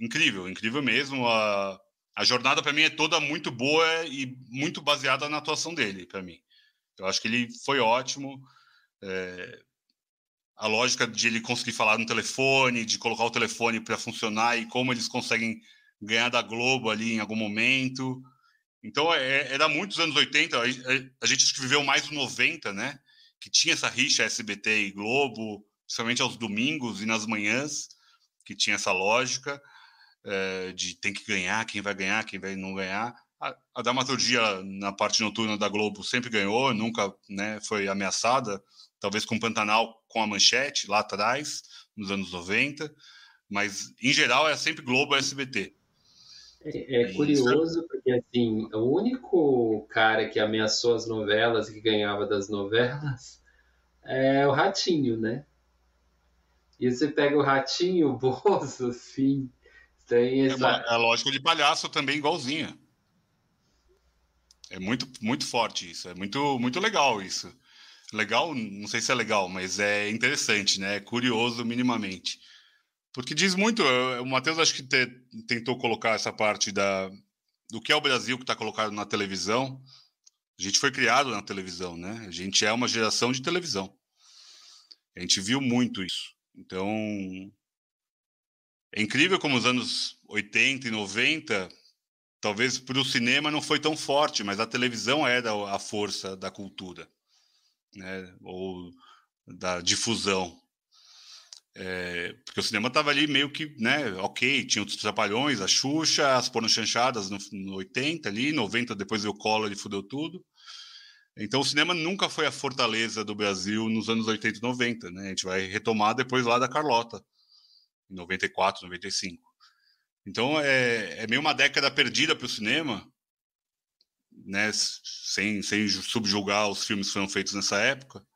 incrível, incrível mesmo. A, a jornada, para mim, é toda muito boa e muito baseada na atuação dele, para mim. Eu acho que ele foi ótimo. É, a lógica de ele conseguir falar no telefone, de colocar o telefone para funcionar e como eles conseguem ganhar da Globo ali em algum momento. Então, é, era muitos anos 80, a, gente que viveu mais os 90, né? Que tinha essa rixa SBT e Globo, principalmente aos domingos e nas manhãs, que tinha essa lógica é, de tem que ganhar, quem vai ganhar, quem vai não ganhar. A, a dramaturgia na parte noturna da Globo sempre ganhou, nunca né, foi ameaçada, talvez com Pantanal com a manchete lá atrás, nos anos 90, mas em geral é sempre Globo e SBT. É, é curioso porque assim, o único cara que ameaçou as novelas e que ganhava das novelas é o Ratinho, né? E você pega o Ratinho, o Bozo, assim, tem essa... É, uma, é lógico de palhaço também igualzinha. É muito, muito forte isso, é muito, muito legal isso. Legal, não sei se é legal, mas é interessante, né? É curioso minimamente. Porque diz muito, eh, o Matheus acho que te, tentou colocar essa parte da, do que é o Brasil que está colocado na televisão. A gente foi criado na televisão, né? A gente é uma geração de televisão. A gente viu muito isso. Então, é incrível como os anos 80 e 90, talvez para o cinema não foi tão forte, mas a televisão era a força da cultura, né? Ou da difusão. É, porque o cinema estava ali meio que, né, ok, tinha os Trapalhões, a Xuxa, as pornochanchadas no, no 80 ali, 90 depois veio o Collor e fudeu tudo. Então o cinema nunca foi a fortaleza do Brasil nos anos 80 e 90, né? A gente vai retomar depois lá da Carlota, em 94, 95. Então é, é meio uma década perdida para o cinema, né? Sem, sem subjugar os filmes que foram feitos nessa época,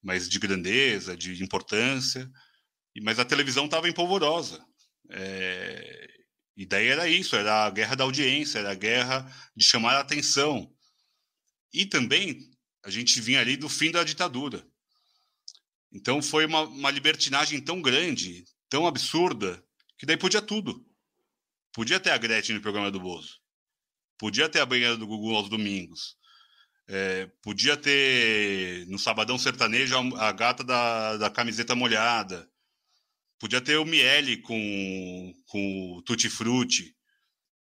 mas de grandeza, de importância mas a televisão estava empolvorosa. É, e daí era isso, era a guerra da audiência, era a guerra de chamar a atenção. E também a gente vinha ali do fim da ditadura. Então foi uma, uma libertinagem tão grande, tão absurda, que daí podia tudo. Podia ter a Gretchen no programa do Bozo. Podia ter a banheira do Google aos domingos. É, podia ter no Sabadão Sertanejo a, a gata da, da camiseta molhada. Podia ter o Miele com, com o Tutti Frutti.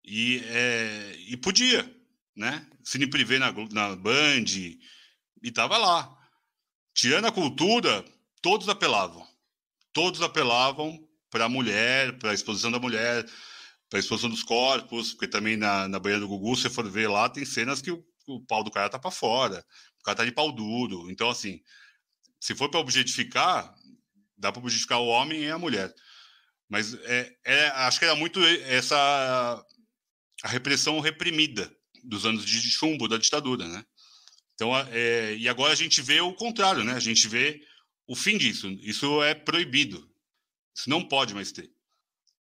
E, é, e podia, né? Cine Privé na, na Band. E tava lá. Tirando a cultura, todos apelavam. Todos apelavam para a mulher, para a exposição da mulher, para a exposição dos corpos, porque também na, na banheira do Gugu, se for ver lá, tem cenas que o, o pau do cara tá para fora, o cara tá de pau duro. Então, assim, se for para objetificar, dá para objetificar o homem e a mulher. Mas é, é, acho que era muito essa a repressão reprimida dos anos de chumbo da ditadura, né? Então, é, e agora a gente vê o contrário, né? A gente vê o fim disso. Isso é proibido. Isso não pode mais ter.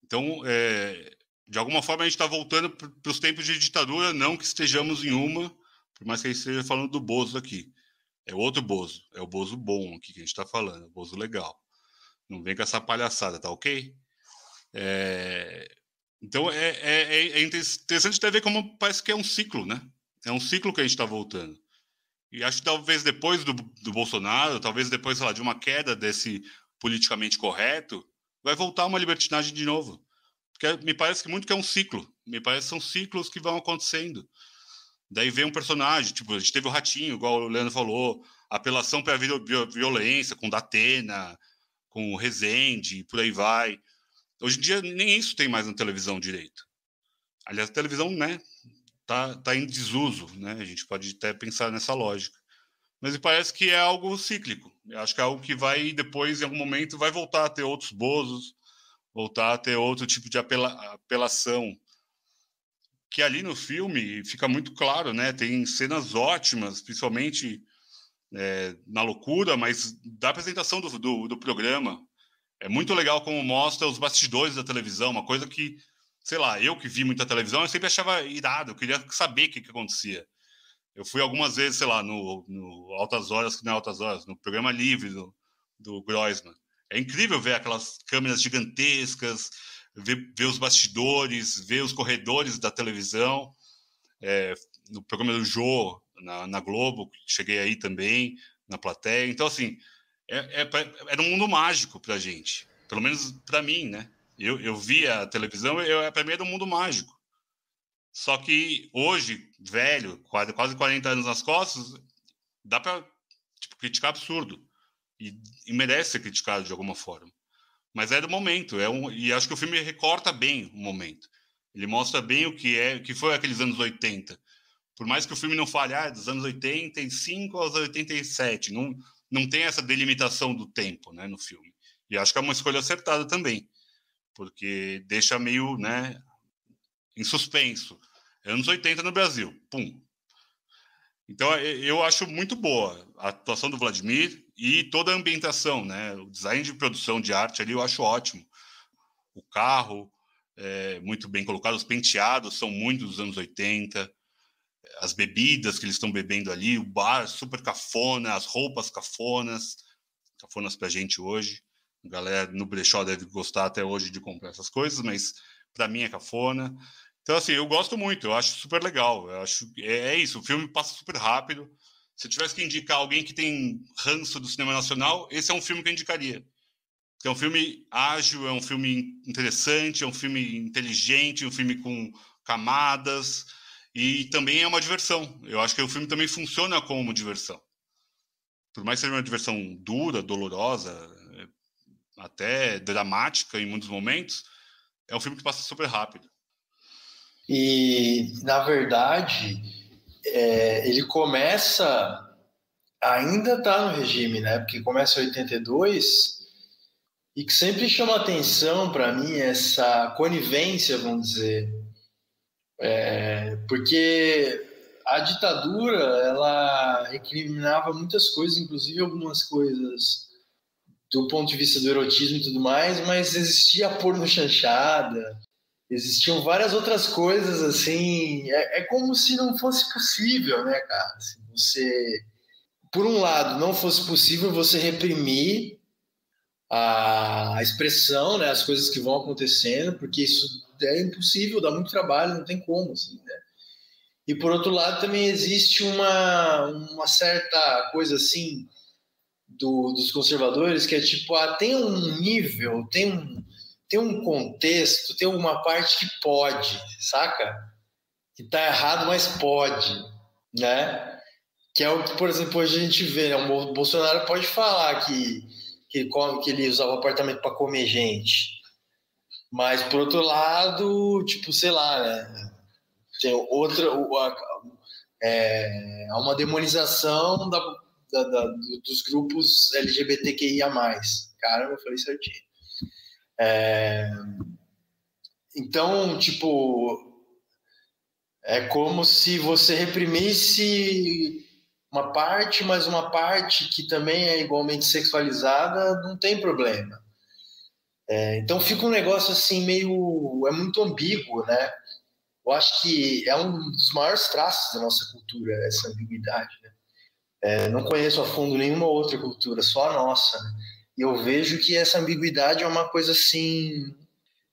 Então, é, de alguma forma, a gente está voltando para os tempos de ditadura, não que estejamos em uma, por mais que a gente esteja falando do Bozo aqui. É outro Bozo. É o Bozo bom aqui que a gente está falando, o Bozo legal. Não vem com essa palhaçada, tá ok? É... Então é, é, é, interessante até ver como parece que é um ciclo, né? É um ciclo que a gente está voltando. E acho que talvez depois do, do Bolsonaro, talvez depois lá, de uma queda desse politicamente correto, vai voltar uma libertinagem de novo. Porque me parece que muito que é um ciclo. Me parece que são ciclos que vão acontecendo. Daí vem um personagem, tipo, a gente teve o Ratinho, igual o Leandro falou, apelação para a violência, com Datena, com o Rezende, por aí vai. Hoje em dia nem isso tem mais na televisão direito. Aliás, a televisão, né, tá, tá em desuso, né? A gente pode até pensar nessa lógica. Mas me parece que é algo cíclico. Eu acho que é algo que vai depois, em algum momento, vai voltar a ter outros bozos, voltar a ter outro tipo de apela apelação. Que ali no filme fica muito claro, né? Tem cenas ótimas, principalmente é, na loucura, mas da apresentação do, do, do programa. É muito legal como mostra os bastidores da televisão, uma coisa que, sei lá, eu que vi muita televisão, eu sempre achava irado, eu queria saber o que, que acontecia. Eu fui algumas vezes, sei lá, no, no Altas Horas, não é Altas Horas, no programa livre do, do Groisman. É incrível ver aquelas câmeras gigantescas, ver, ver os bastidores, ver os corredores da televisão. É, no programa do Jô, na, na Globo, cheguei aí também, na plateia. Então, assim, é, é, era um mundo mágico para gente, pelo menos para mim, né? Eu, eu via a televisão, eu para mim era um mundo mágico. Só que hoje, velho, quase, quase 40 anos nas costas, dá para tipo, criticar absurdo. E, e, merece ser criticado de alguma forma. Mas é do momento, é um, e acho que o filme recorta bem o momento. Ele mostra bem o que é, o que foi aqueles anos 80. Por mais que o filme não fale, ah, dos anos 85 aos 87, não, não tem essa delimitação do tempo, né, no filme. E acho que é uma escolha acertada também, porque deixa meio, né, em suspenso. Anos 80 no Brasil, pum. Então eu acho muito boa a atuação do Vladimir e toda a ambientação, né? O design de produção de arte ali eu acho ótimo. O carro é muito bem colocado, os penteados são muito dos anos 80 as bebidas que eles estão bebendo ali, o bar super cafona, as roupas cafonas, cafonas pra gente hoje. A galera no brechó deve gostar até hoje de comprar essas coisas, mas para mim é cafona. Então, assim, eu gosto muito, eu acho super legal. Eu acho é, é isso, o filme passa super rápido. Se eu tivesse que indicar alguém que tem ranço do cinema nacional, esse é um filme que eu indicaria. É um filme ágil, é um filme interessante, é um filme inteligente, um filme com camadas, e também é uma diversão. Eu acho que o filme também funciona como diversão. Por mais que seja uma diversão dura, dolorosa, é, até dramática em muitos momentos, é um filme que passa super rápido. E, na verdade, é, ele começa. Ainda está no regime, né? Porque começa em 82 e que sempre chama atenção para mim essa conivência, vamos dizer, é, porque a ditadura ela recriminava muitas coisas, inclusive algumas coisas do ponto de vista do erotismo e tudo mais, mas existia porno chanchada, existiam várias outras coisas assim. É, é como se não fosse possível, né, cara? Se você, por um lado, não fosse possível você reprimir a expressão, né, as coisas que vão acontecendo, porque isso é impossível, dá muito trabalho, não tem como, assim, né? E por outro lado também existe uma, uma certa coisa assim do, dos conservadores que é tipo, ah, tem um nível, tem um, tem um contexto, tem uma parte que pode, saca? Que tá errado, mas pode, né? Que é o que, por exemplo, hoje a gente vê, né? O Bolsonaro pode falar que, que come, que ele usava apartamento para comer gente. Mas, por outro lado, tipo, sei lá, né? Tem outra. É, há uma demonização da, da, da, dos grupos LGBTQIA. Caramba, eu falei certinho. É, então, tipo, é como se você reprimisse uma parte, mas uma parte que também é igualmente sexualizada, não tem problema. É, então fica um negócio assim meio. é muito ambíguo, né? Eu acho que é um dos maiores traços da nossa cultura, essa ambiguidade. Né? É, não conheço a fundo nenhuma outra cultura, só a nossa. Né? E eu vejo que essa ambiguidade é uma coisa assim.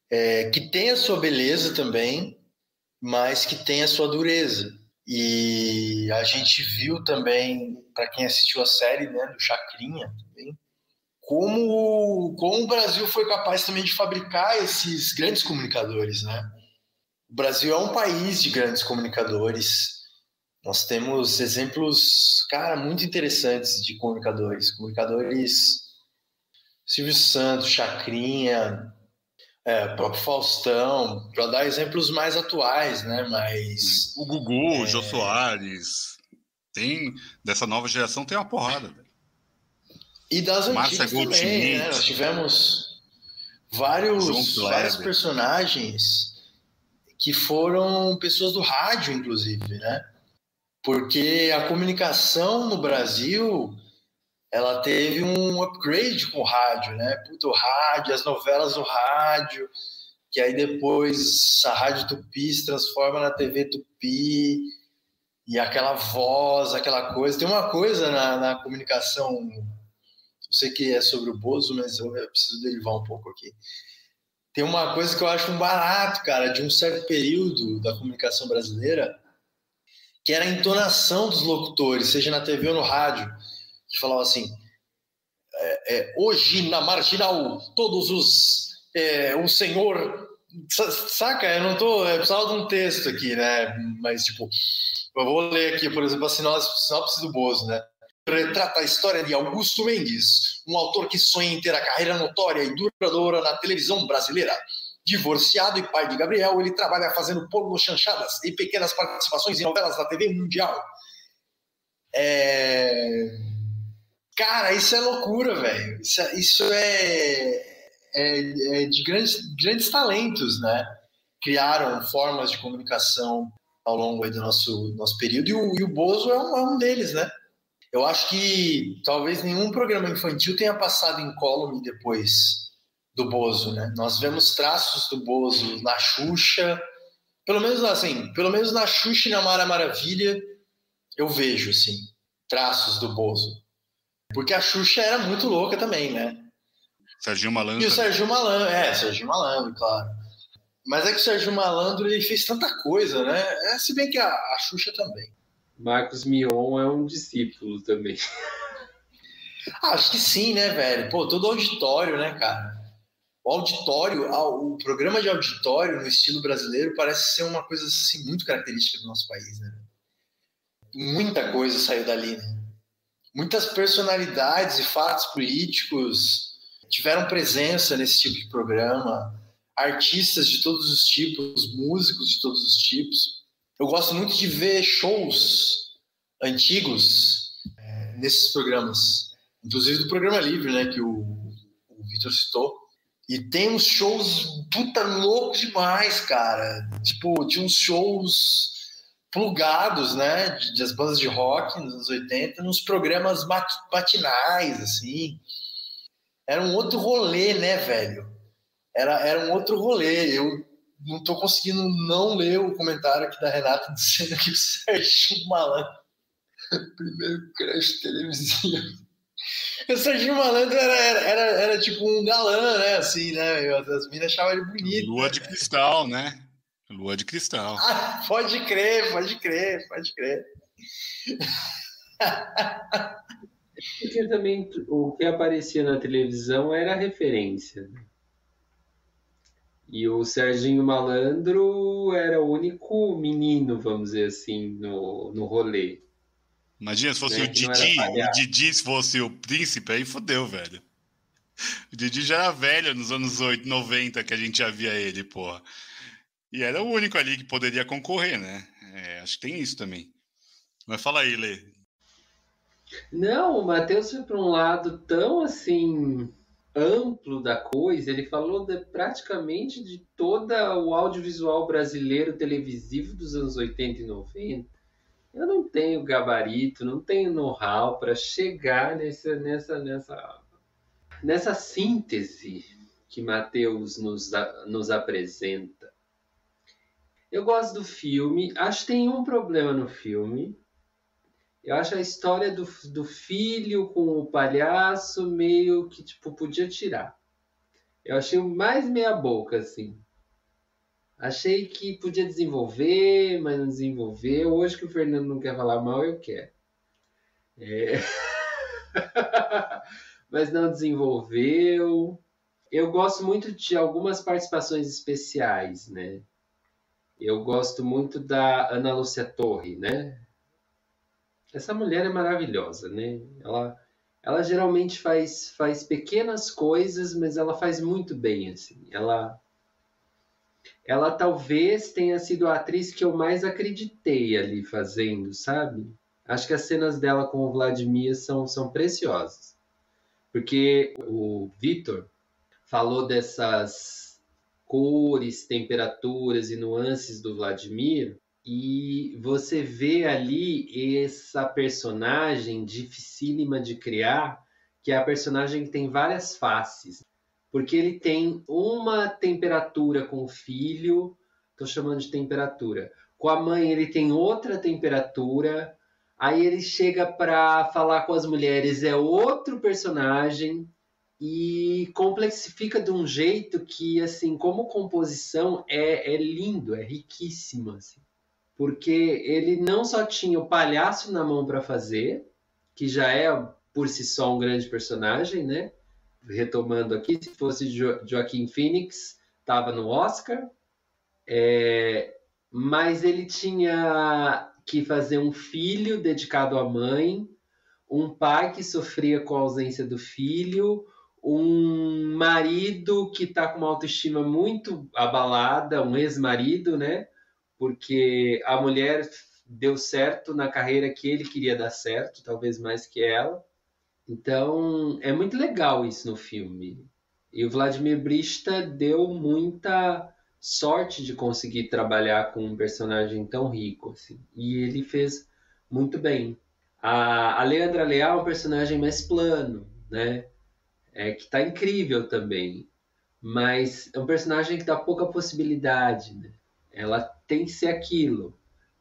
É, que tem a sua beleza também, mas que tem a sua dureza. E a gente viu também, para quem assistiu a série né, do Chacrinha, também, como, como o Brasil foi capaz também de fabricar esses grandes comunicadores. Né? O Brasil é um país de grandes comunicadores. Nós temos exemplos, cara, muito interessantes de comunicadores. Comunicadores Silvio Santos, Chacrinha, é, próprio Faustão, para dar exemplos mais atuais, né? Mas. O Gugu, é... o Jô Soares. Tem, dessa nova geração tem uma porrada, velho. E das Márcia antigas também, né? Nós tivemos vários, vários personagens que foram pessoas do rádio, inclusive, né? Porque a comunicação no Brasil ela teve um upgrade com o rádio, né? Puto, rádio, as novelas do rádio, que aí depois a Rádio Tupi se transforma na TV Tupi, e aquela voz, aquela coisa. Tem uma coisa na, na comunicação, não sei que é sobre o Bozo, mas eu preciso derivar um pouco aqui. Tem uma coisa que eu acho um barato, cara, de um certo período da comunicação brasileira, que era a entonação dos locutores, seja na TV ou no rádio que falava assim: é, é, hoje na marginal, todos os. É, o senhor. Saca? Eu não tô. Eu precisava de um texto aqui, né? Mas, tipo, eu vou ler aqui, por exemplo, a sinopse, sinopse do Bozo, né? Retrata a história de Augusto Mendes, um autor que sonha em ter a carreira notória e duradoura na televisão brasileira. Divorciado e pai de Gabriel, ele trabalha fazendo porno chanchadas e pequenas participações em novelas da TV mundial. É Cara, isso é loucura, velho. Isso, é, isso é, é, é, de grandes, grandes talentos, né? Criaram formas de comunicação ao longo do nosso, nosso período e o, e o Bozo é um, é um deles, né? Eu acho que talvez nenhum programa infantil tenha passado em column depois do Bozo, né? Nós vemos traços do Bozo na Xuxa, pelo menos assim, pelo menos na Xuxa e na Mara Maravilha, eu vejo, assim, traços do Bozo. Porque a Xuxa era muito louca também, né? Serginho Malandro. E o Serginho Malandro, é, Serginho Malandro, claro. Mas é que o Serginho Malandro ele fez tanta coisa, né? É, se bem que a, a Xuxa também. Marcos Mion é um discípulo também. Acho que sim, né, velho? Pô, todo auditório, né, cara? O auditório, o programa de auditório no estilo brasileiro parece ser uma coisa assim, muito característica do nosso país, né? Muita coisa saiu dali, né? muitas personalidades e fatos políticos tiveram presença nesse tipo de programa, artistas de todos os tipos, músicos de todos os tipos. Eu gosto muito de ver shows antigos é, nesses programas, inclusive do programa livre, né, que o, o citou. E tem uns shows puta louco demais, cara. Tipo, de uns shows plugados, né, das bandas de rock nos anos 80, nos programas matinais, assim. Era um outro rolê, né, velho? Era, era um outro rolê. Eu não tô conseguindo não ler o comentário aqui da Renata dizendo que o Sérgio Malandro primeiro crush televisivo. O Serginho Malandro era, era, era, era, tipo um galã, né? Assim, né? As meninas achavam ele bonito. Lua de cristal, né? Lua de cristal. Ah, pode crer, pode crer, pode crer. Porque também o que aparecia na televisão era referência. Né? E o Serginho Malandro era o único menino, vamos dizer assim, no, no rolê. Imagina se fosse né? o Didi, o Didi se fosse o príncipe, aí fodeu, velho. O Didi já era velho nos anos 8, 90 que a gente já via ele, porra. E era o único ali que poderia concorrer, né? É, acho que tem isso também. Mas fala aí, Lê. Não, o Matheus foi para um lado tão assim amplo da coisa, ele falou de, praticamente de todo o audiovisual brasileiro televisivo dos anos 80 e 90. Eu não tenho gabarito, não tenho know-how para chegar nessa, nessa, nessa, nessa síntese que Matheus nos, nos apresenta. Eu gosto do filme, acho que tem um problema no filme, eu acho a história do, do filho com o palhaço meio que, tipo, podia tirar. Eu achei mais meia boca, assim. Achei que podia desenvolver, mas não desenvolveu. Hoje que o Fernando não quer falar mal, eu quero. É... mas não desenvolveu. Eu gosto muito de algumas participações especiais, né? Eu gosto muito da Ana Lúcia Torre, né? Essa mulher é maravilhosa, né? Ela, ela geralmente faz, faz pequenas coisas, mas ela faz muito bem, assim. Ela, ela talvez tenha sido a atriz que eu mais acreditei ali fazendo, sabe? Acho que as cenas dela com o Vladimir são, são preciosas. Porque o Vitor falou dessas cores, temperaturas e nuances do Vladimir, e você vê ali essa personagem dificílima de criar, que é a personagem que tem várias faces. Porque ele tem uma temperatura com o filho, estou chamando de temperatura. Com a mãe, ele tem outra temperatura. Aí ele chega para falar com as mulheres, é outro personagem e complexifica de um jeito que, assim, como composição, é, é lindo, é riquíssimo. Assim porque ele não só tinha o palhaço na mão para fazer, que já é por si só um grande personagem, né? Retomando aqui, se fosse jo Joaquim Phoenix, estava no Oscar, é... mas ele tinha que fazer um filho dedicado à mãe, um pai que sofria com a ausência do filho, um marido que está com uma autoestima muito abalada, um ex-marido, né? Porque a mulher deu certo na carreira que ele queria dar certo, talvez mais que ela. Então, é muito legal isso no filme. E o Vladimir Brista deu muita sorte de conseguir trabalhar com um personagem tão rico, assim. E ele fez muito bem. A, Leandra Leal é um personagem mais plano, né? É, que tá incrível também. Mas é um personagem que dá pouca possibilidade, né? Ela tem que ser aquilo,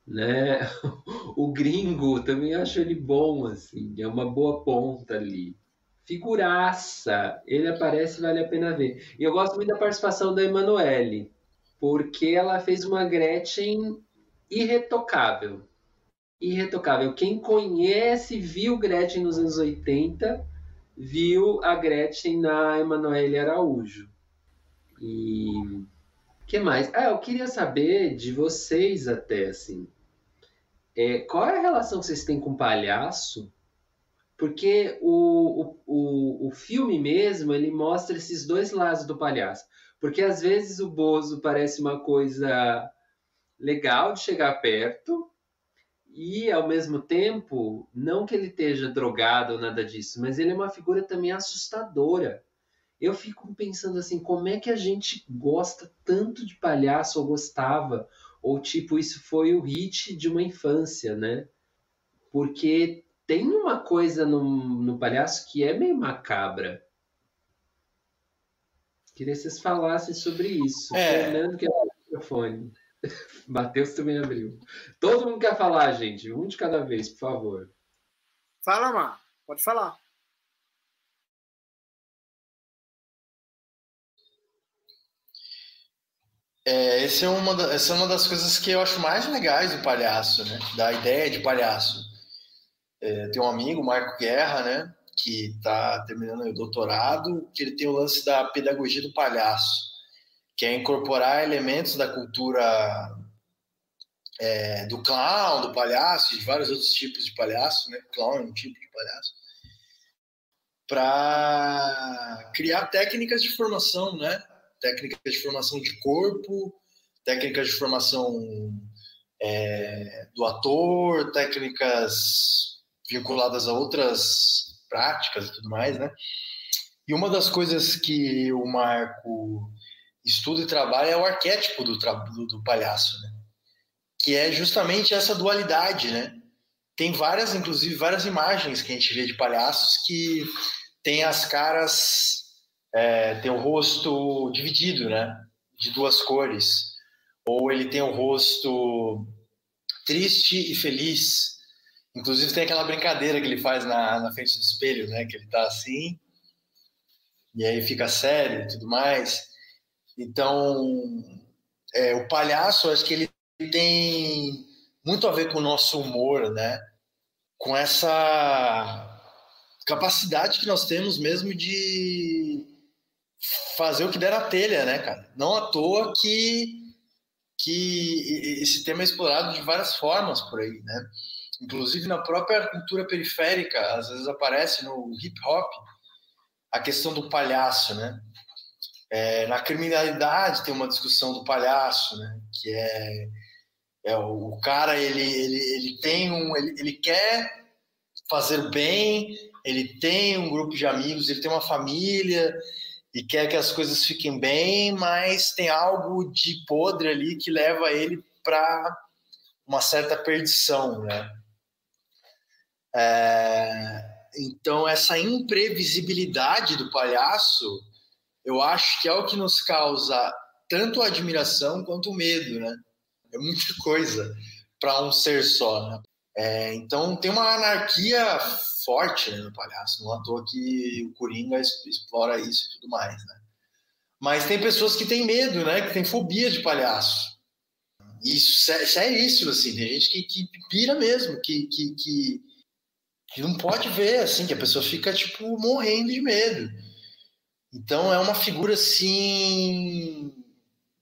né? O gringo também acho ele bom, assim, é uma boa ponta ali. Figuraça, ele aparece vale a pena ver. E eu gosto muito da participação da Emanuele, porque ela fez uma Gretchen irretocável. Irretocável. Quem conhece, viu Gretchen nos anos 80, viu a Gretchen na Emanuele Araújo. E que mais? Ah, eu queria saber de vocês até, assim. É, qual é a relação que vocês têm com palhaço? Porque o, o, o, filme mesmo, ele mostra esses dois lados do palhaço. Porque às vezes o Bozo parece uma coisa legal de chegar perto, e ao mesmo tempo, não que ele esteja drogado ou nada disso, mas ele é uma figura também assustadora eu fico pensando assim, como é que a gente gosta tanto de palhaço ou gostava, ou tipo, isso foi o hit de uma infância, né? Porque tem uma coisa no, no palhaço que é meio macabra. Queria que vocês falassem sobre isso. É. Fernando quer o microfone. Matheus também abriu. Todo mundo quer falar, gente. Um de cada vez, por favor. Fala, Mar. Pode falar. É, esse é uma da, essa é uma das coisas que eu acho mais legais do palhaço, né? Da ideia de palhaço. É, tem um amigo, Marco Guerra, né? Que está terminando o doutorado, que ele tem o lance da pedagogia do palhaço, que é incorporar elementos da cultura é, do clown, do palhaço, de vários outros tipos de palhaço, né? Clown é um tipo de palhaço, para criar técnicas de formação, né? Técnicas de formação de corpo, técnicas de formação é, do ator, técnicas vinculadas a outras práticas e tudo mais, né? E uma das coisas que o Marco estuda e trabalha é o arquétipo do, do, do palhaço, né? Que é justamente essa dualidade, né? Tem várias, inclusive, várias imagens que a gente vê de palhaços que tem as caras, é, tem o rosto dividido, né? De duas cores. Ou ele tem o rosto triste e feliz. Inclusive tem aquela brincadeira que ele faz na, na frente do espelho, né? Que ele tá assim, e aí fica sério e tudo mais. Então, é, o palhaço, acho que ele tem muito a ver com o nosso humor, né? Com essa capacidade que nós temos mesmo de fazer o que der na telha, né, cara? Não à toa que, que esse tema é explorado de várias formas por aí, né? Inclusive na própria cultura periférica, às vezes aparece no hip hop a questão do palhaço, né? É, na criminalidade tem uma discussão do palhaço, né? Que é, é o, o cara ele, ele, ele tem um ele, ele quer fazer bem, ele tem um grupo de amigos, ele tem uma família e quer que as coisas fiquem bem, mas tem algo de podre ali que leva ele para uma certa perdição, né? É, então essa imprevisibilidade do palhaço, eu acho que é o que nos causa tanto admiração quanto medo, né? É muita coisa para um ser só, né? É, então tem uma anarquia forte né, no palhaço, não à toa que o Coringa explora isso e tudo mais, né? Mas tem pessoas que têm medo, né? Que têm fobia de palhaço. Isso é seríssimo, assim. Tem gente que, que pira mesmo, que, que, que, que não pode ver, assim, que a pessoa fica, tipo, morrendo de medo. Então é uma figura, assim,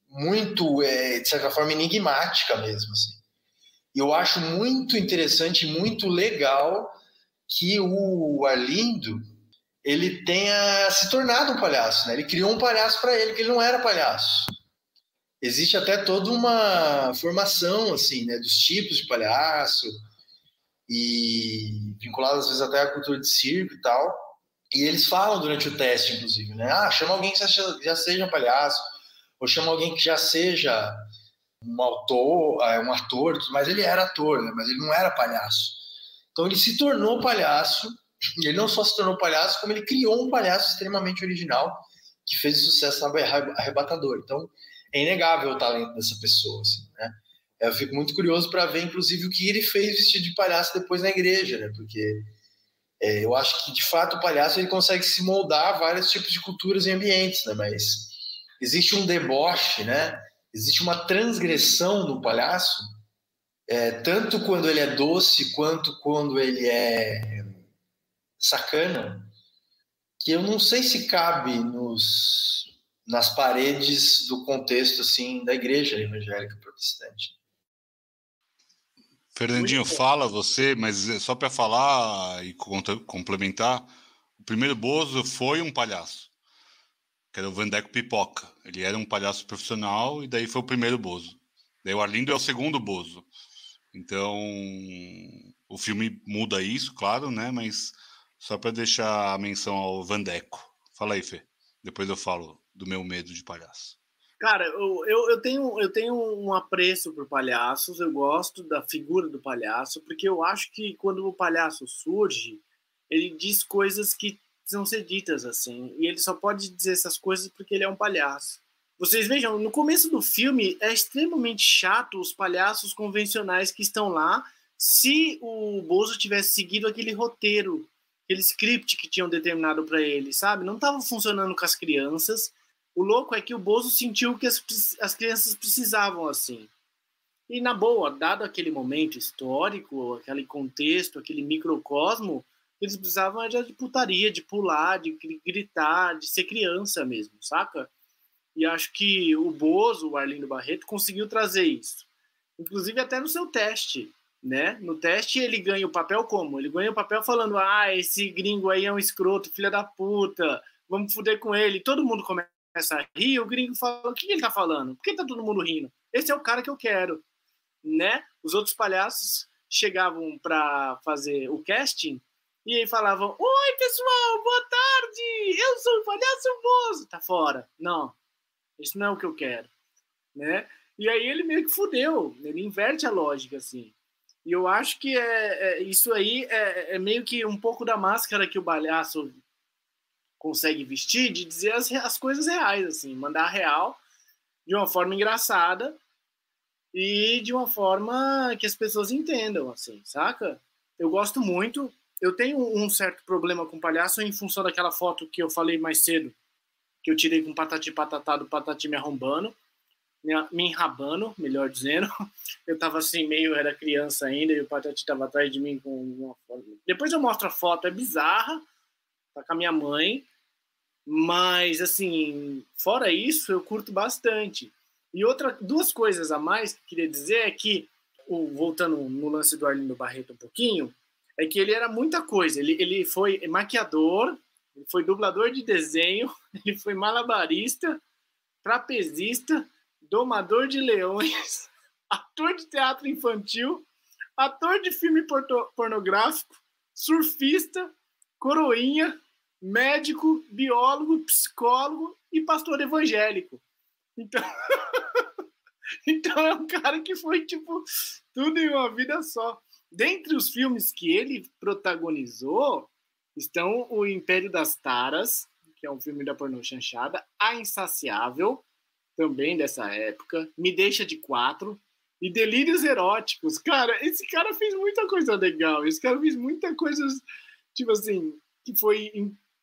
muito, é, de certa forma, enigmática mesmo, assim. E eu acho muito interessante, muito legal que o Arlindo ele tenha se tornado um palhaço, né? Ele criou um palhaço para ele que ele não era palhaço. Existe até toda uma formação assim, né, dos tipos de palhaço e vinculado às vezes até à cultura de circo e tal. E eles falam durante o teste, inclusive, né? Ah, chama alguém que já seja um palhaço, ou chama alguém que já seja um autor, é, um ator, mas ele era ator, né? mas ele não era palhaço. Então ele se tornou palhaço, e ele não só se tornou palhaço, como ele criou um palhaço extremamente original que fez sucesso arrebatador. Então é inegável o talento dessa pessoa, assim, né? Eu fico muito curioso para ver, inclusive, o que ele fez vestido de palhaço depois na igreja, né? Porque é, eu acho que, de fato, o palhaço ele consegue se moldar a vários tipos de culturas e ambientes, né? Mas existe um deboche, né? existe uma transgressão no palhaço, é, tanto quando ele é doce quanto quando ele é sacana, que eu não sei se cabe nos, nas paredes do contexto assim da igreja evangélica protestante. Fernandinho, fala você, mas é só para falar e complementar, o primeiro Bozo foi um palhaço que era o Vandeco Pipoca. Ele era um palhaço profissional e daí foi o primeiro Bozo. Daí o Arlindo é o segundo Bozo. Então, o filme muda isso, claro, né? Mas só para deixar a menção ao Vandeco. Fala aí, Fê. Depois eu falo do meu medo de palhaço. Cara, eu, eu, eu, tenho, eu tenho um apreço por palhaços, eu gosto da figura do palhaço, porque eu acho que quando o palhaço surge, ele diz coisas que precisam ser ditas assim. E ele só pode dizer essas coisas porque ele é um palhaço. Vocês vejam, no começo do filme é extremamente chato os palhaços convencionais que estão lá. Se o Bozo tivesse seguido aquele roteiro, aquele script que tinham determinado para ele, sabe? Não estava funcionando com as crianças. O louco é que o Bozo sentiu que as, as crianças precisavam assim. E na boa, dado aquele momento histórico, aquele contexto, aquele microcosmo, eles precisavam de putaria, de pular, de gritar, de ser criança mesmo, saca? E acho que o Bozo, o Arlindo Barreto, conseguiu trazer isso. Inclusive até no seu teste. né? No teste ele ganha o papel como? Ele ganha o papel falando: "Ah, esse gringo aí é um escroto, filha da puta. Vamos fuder com ele". Todo mundo começa a rir, o gringo fala: "O que ele tá falando? Por que tá todo mundo rindo? Esse é o cara que eu quero", né? Os outros palhaços chegavam para fazer o casting e aí falavam: Oi, pessoal, boa tarde! Eu sou o palhaço Bozo. Tá fora. Não, isso não é o que eu quero. Né? E aí ele meio que fudeu, ele inverte a lógica, assim. E eu acho que é, é isso aí é, é, meio que um pouco da máscara que o palhaço consegue vestir de dizer as, as coisas reais, assim, mandar real de uma forma engraçada e de uma forma que as pessoas entendam, assim, saca? Eu gosto muito. Eu tenho um certo problema com palhaço em função daquela foto que eu falei mais cedo, que eu tirei com patati patatá do patati me arrombando, me enrabando, melhor dizendo. Eu tava assim, meio, era criança ainda, e o patati tava atrás de mim com uma foto. Depois eu mostro a foto, é bizarra, tá com a minha mãe, mas assim, fora isso, eu curto bastante. E outra, duas coisas a mais que eu queria dizer é que, voltando no lance do Arlindo Barreto um pouquinho, é que ele era muita coisa. Ele, ele foi maquiador, ele foi dublador de desenho, ele foi malabarista, trapezista, domador de leões, ator de teatro infantil, ator de filme pornográfico, surfista, coroinha, médico, biólogo, psicólogo e pastor evangélico. Então, então é um cara que foi tipo tudo em uma vida só. Dentre os filmes que ele protagonizou estão O Império das Taras, que é um filme da pornô chanchada, A Insaciável, também dessa época, Me Deixa de Quatro e Delírios Eróticos. Cara, esse cara fez muita coisa legal. Esse cara fez muita coisa, tipo assim, que foi,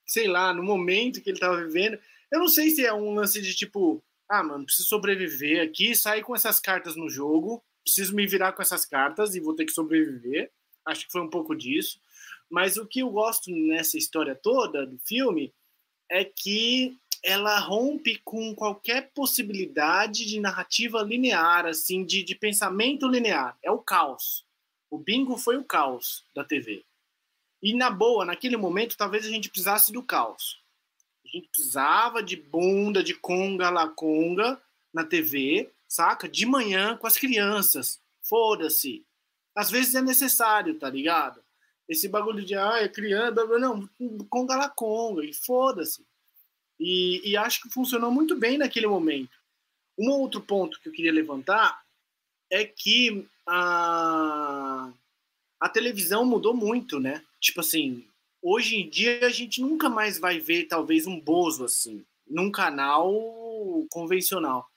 sei lá, no momento que ele tava vivendo. Eu não sei se é um lance de tipo, ah, mano, preciso sobreviver aqui, sair com essas cartas no jogo, preciso me virar com essas cartas e vou ter que sobreviver. Acho que foi um pouco disso. Mas o que eu gosto nessa história toda do filme é que ela rompe com qualquer possibilidade de narrativa linear, assim, de, de pensamento linear. É o caos. O bingo foi o caos da TV. E na boa, naquele momento, talvez a gente precisasse do caos. A gente precisava de bunda, de conga la conga na TV, saca? De manhã com as crianças. Foda-se. Às vezes é necessário, tá ligado? Esse bagulho de, ah, é criança, não, conga la conga, e foda-se. E, e acho que funcionou muito bem naquele momento. Um outro ponto que eu queria levantar é que a, a televisão mudou muito, né? Tipo assim, hoje em dia a gente nunca mais vai ver talvez um Bozo assim, num canal convencional.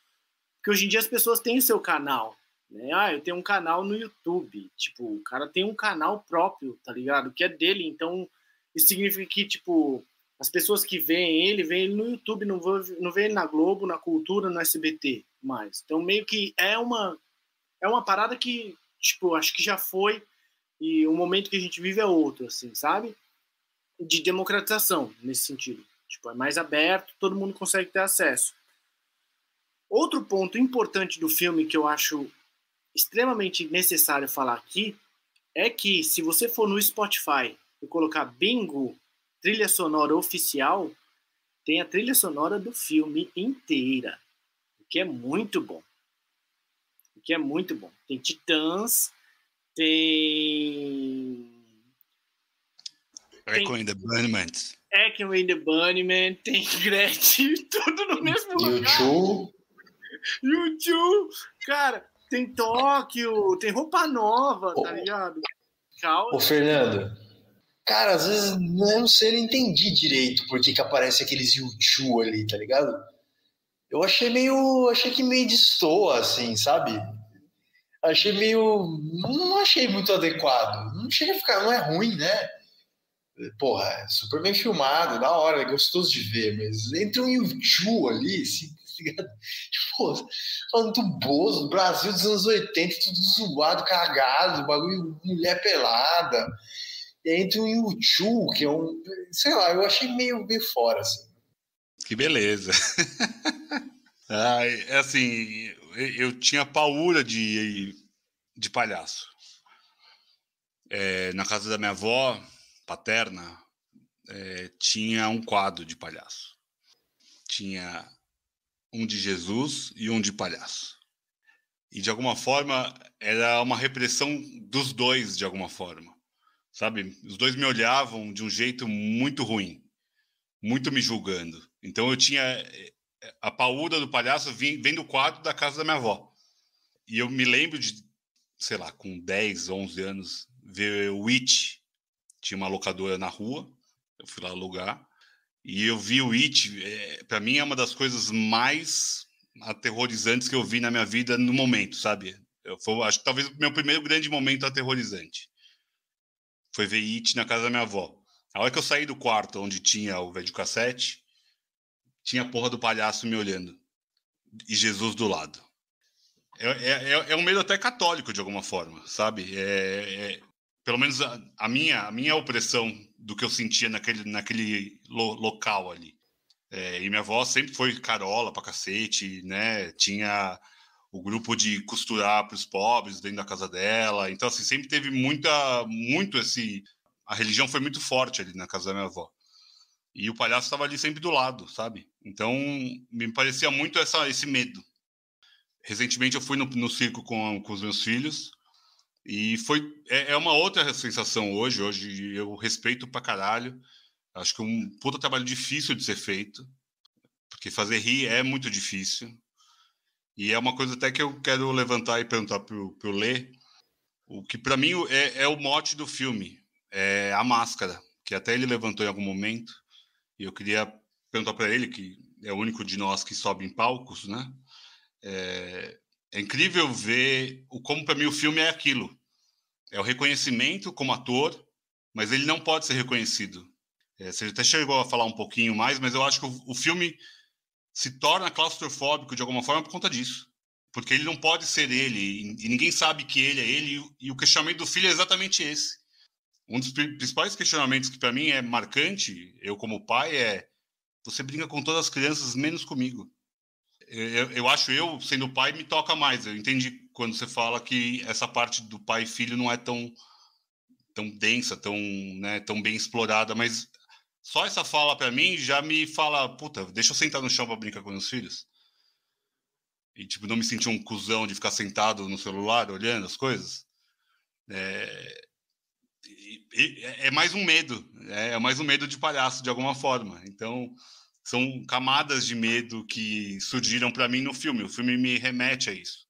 Porque hoje em dia as pessoas têm o seu canal. Né? Ah, eu tenho um canal no YouTube. Tipo, o cara tem um canal próprio, tá ligado? Que é dele. Então, isso significa que, tipo, as pessoas que veem ele, veem ele no YouTube, não, não veem ele na Globo, na Cultura, no SBT mais. Então, meio que é uma, é uma parada que, tipo, acho que já foi e o momento que a gente vive é outro, assim, sabe? de democratização nesse sentido. Tipo, é mais aberto, todo mundo consegue ter acesso. Outro ponto importante do filme que eu acho extremamente necessário falar aqui é que se você for no Spotify e colocar Bingo trilha sonora oficial, tem a trilha sonora do filme inteira, o que é muito bom. O que é muito bom. Tem Titãs, tem Echo in the Bunnyman. Echo in the Bunnyman, tem Gretchen, tudo no mesmo lugar. YouTube. YouTube. Cara, tem Tóquio, tem roupa nova, tá ligado? Calma. Ô, Fernando. Cara, às vezes eu não sei, eu não entendi direito por que, que aparece aqueles YouTube ali, tá ligado? Eu achei meio. Achei que meio destoa, assim, sabe? Achei meio. Não achei muito adequado. Não chega a ficar. Não é ruim, né? porra, é super bem filmado, da hora, é gostoso de ver, mas entre um YouTube ali, assim, tá tipo, falando do Bozo, Brasil dos anos 80, tudo zoado, cagado, bagulho, mulher pelada. E entre um YouTube, que é um. Sei lá, eu achei meio, meio fora, assim. Que beleza. ah, é assim, eu tinha paura de, de palhaço. é, na casa da minha avó paterna, é, tinha um quadro de palhaço. Tinha um de Jesus e um de palhaço. E de alguma forma era uma repressão dos dois, de alguma forma. Sabe? Os dois me olhavam de um jeito muito ruim, muito me julgando. Então eu tinha eh, a paúda do palhaço vem, do quadro da casa da minha avó. E eu me lembro de, sei lá, com 10, 11 anos, ver o It. Tinha uma locadora na rua, eu fui lá alugar. E eu vi o It, é, para mim é uma das coisas mais aterrorizantes que eu vi na minha vida no momento, sabe? Eu, foi, acho que talvez o meu primeiro grande momento aterrorizante. Foi ver It na casa da minha avó. A hora que eu saí do quarto onde tinha o videocassete, tinha a porra do palhaço me olhando. E Jesus do lado. É, é, é, é um medo até católico, de alguma forma, sabe? É, é, pelo menos a, a, minha, a minha opressão do que eu sentia naquele, naquele lo, local ali. É, e minha avó sempre foi carola pra cacete, né? Tinha o grupo de costurar para os pobres dentro da casa dela. Então, assim, sempre teve muita, muito esse. A religião foi muito forte ali na casa da minha avó. E o palhaço estava ali sempre do lado, sabe? Então, me parecia muito essa, esse medo. Recentemente, eu fui no, no circo com, com os meus filhos. E foi é, é, uma outra sensação hoje. Hoje eu respeito pra caralho. Acho que é um puta trabalho difícil de ser feito, porque fazer rir é muito difícil. E é uma coisa até que eu quero levantar e perguntar pro, pro Lê. O que para mim é, é, o mote do filme, é a máscara, que até ele levantou em algum momento. E eu queria perguntar para ele, que é o único de nós que sobe em palcos, né? É, é incrível ver o como para mim o filme é aquilo. É o reconhecimento como ator, mas ele não pode ser reconhecido. É, você até chegou a falar um pouquinho mais, mas eu acho que o, o filme se torna claustrofóbico de alguma forma por conta disso. Porque ele não pode ser ele, e, ninguém sabe que ele é ele, e o questionamento do filho é exatamente esse. Um dos principais questionamentos que para mim é marcante, eu como pai, é você brinca com todas as crianças, menos comigo eu, eu acho eu, sendo pai, me toca mais. Eu entendi quando você fala que essa parte do pai e filho não é tão, tão densa, tão, né, tão bem explorada, mas só essa fala para mim já me fala, puta, deixa eu sentar no chão para brincar com meus filhos. E, tipo, não me sentir um cuzão de ficar sentado no celular olhando as coisas. É, é mais um medo, é, é mais um medo de palhaço, de alguma forma. Então, são camadas de medo que surgiram para mim no filme. O filme me remete a isso.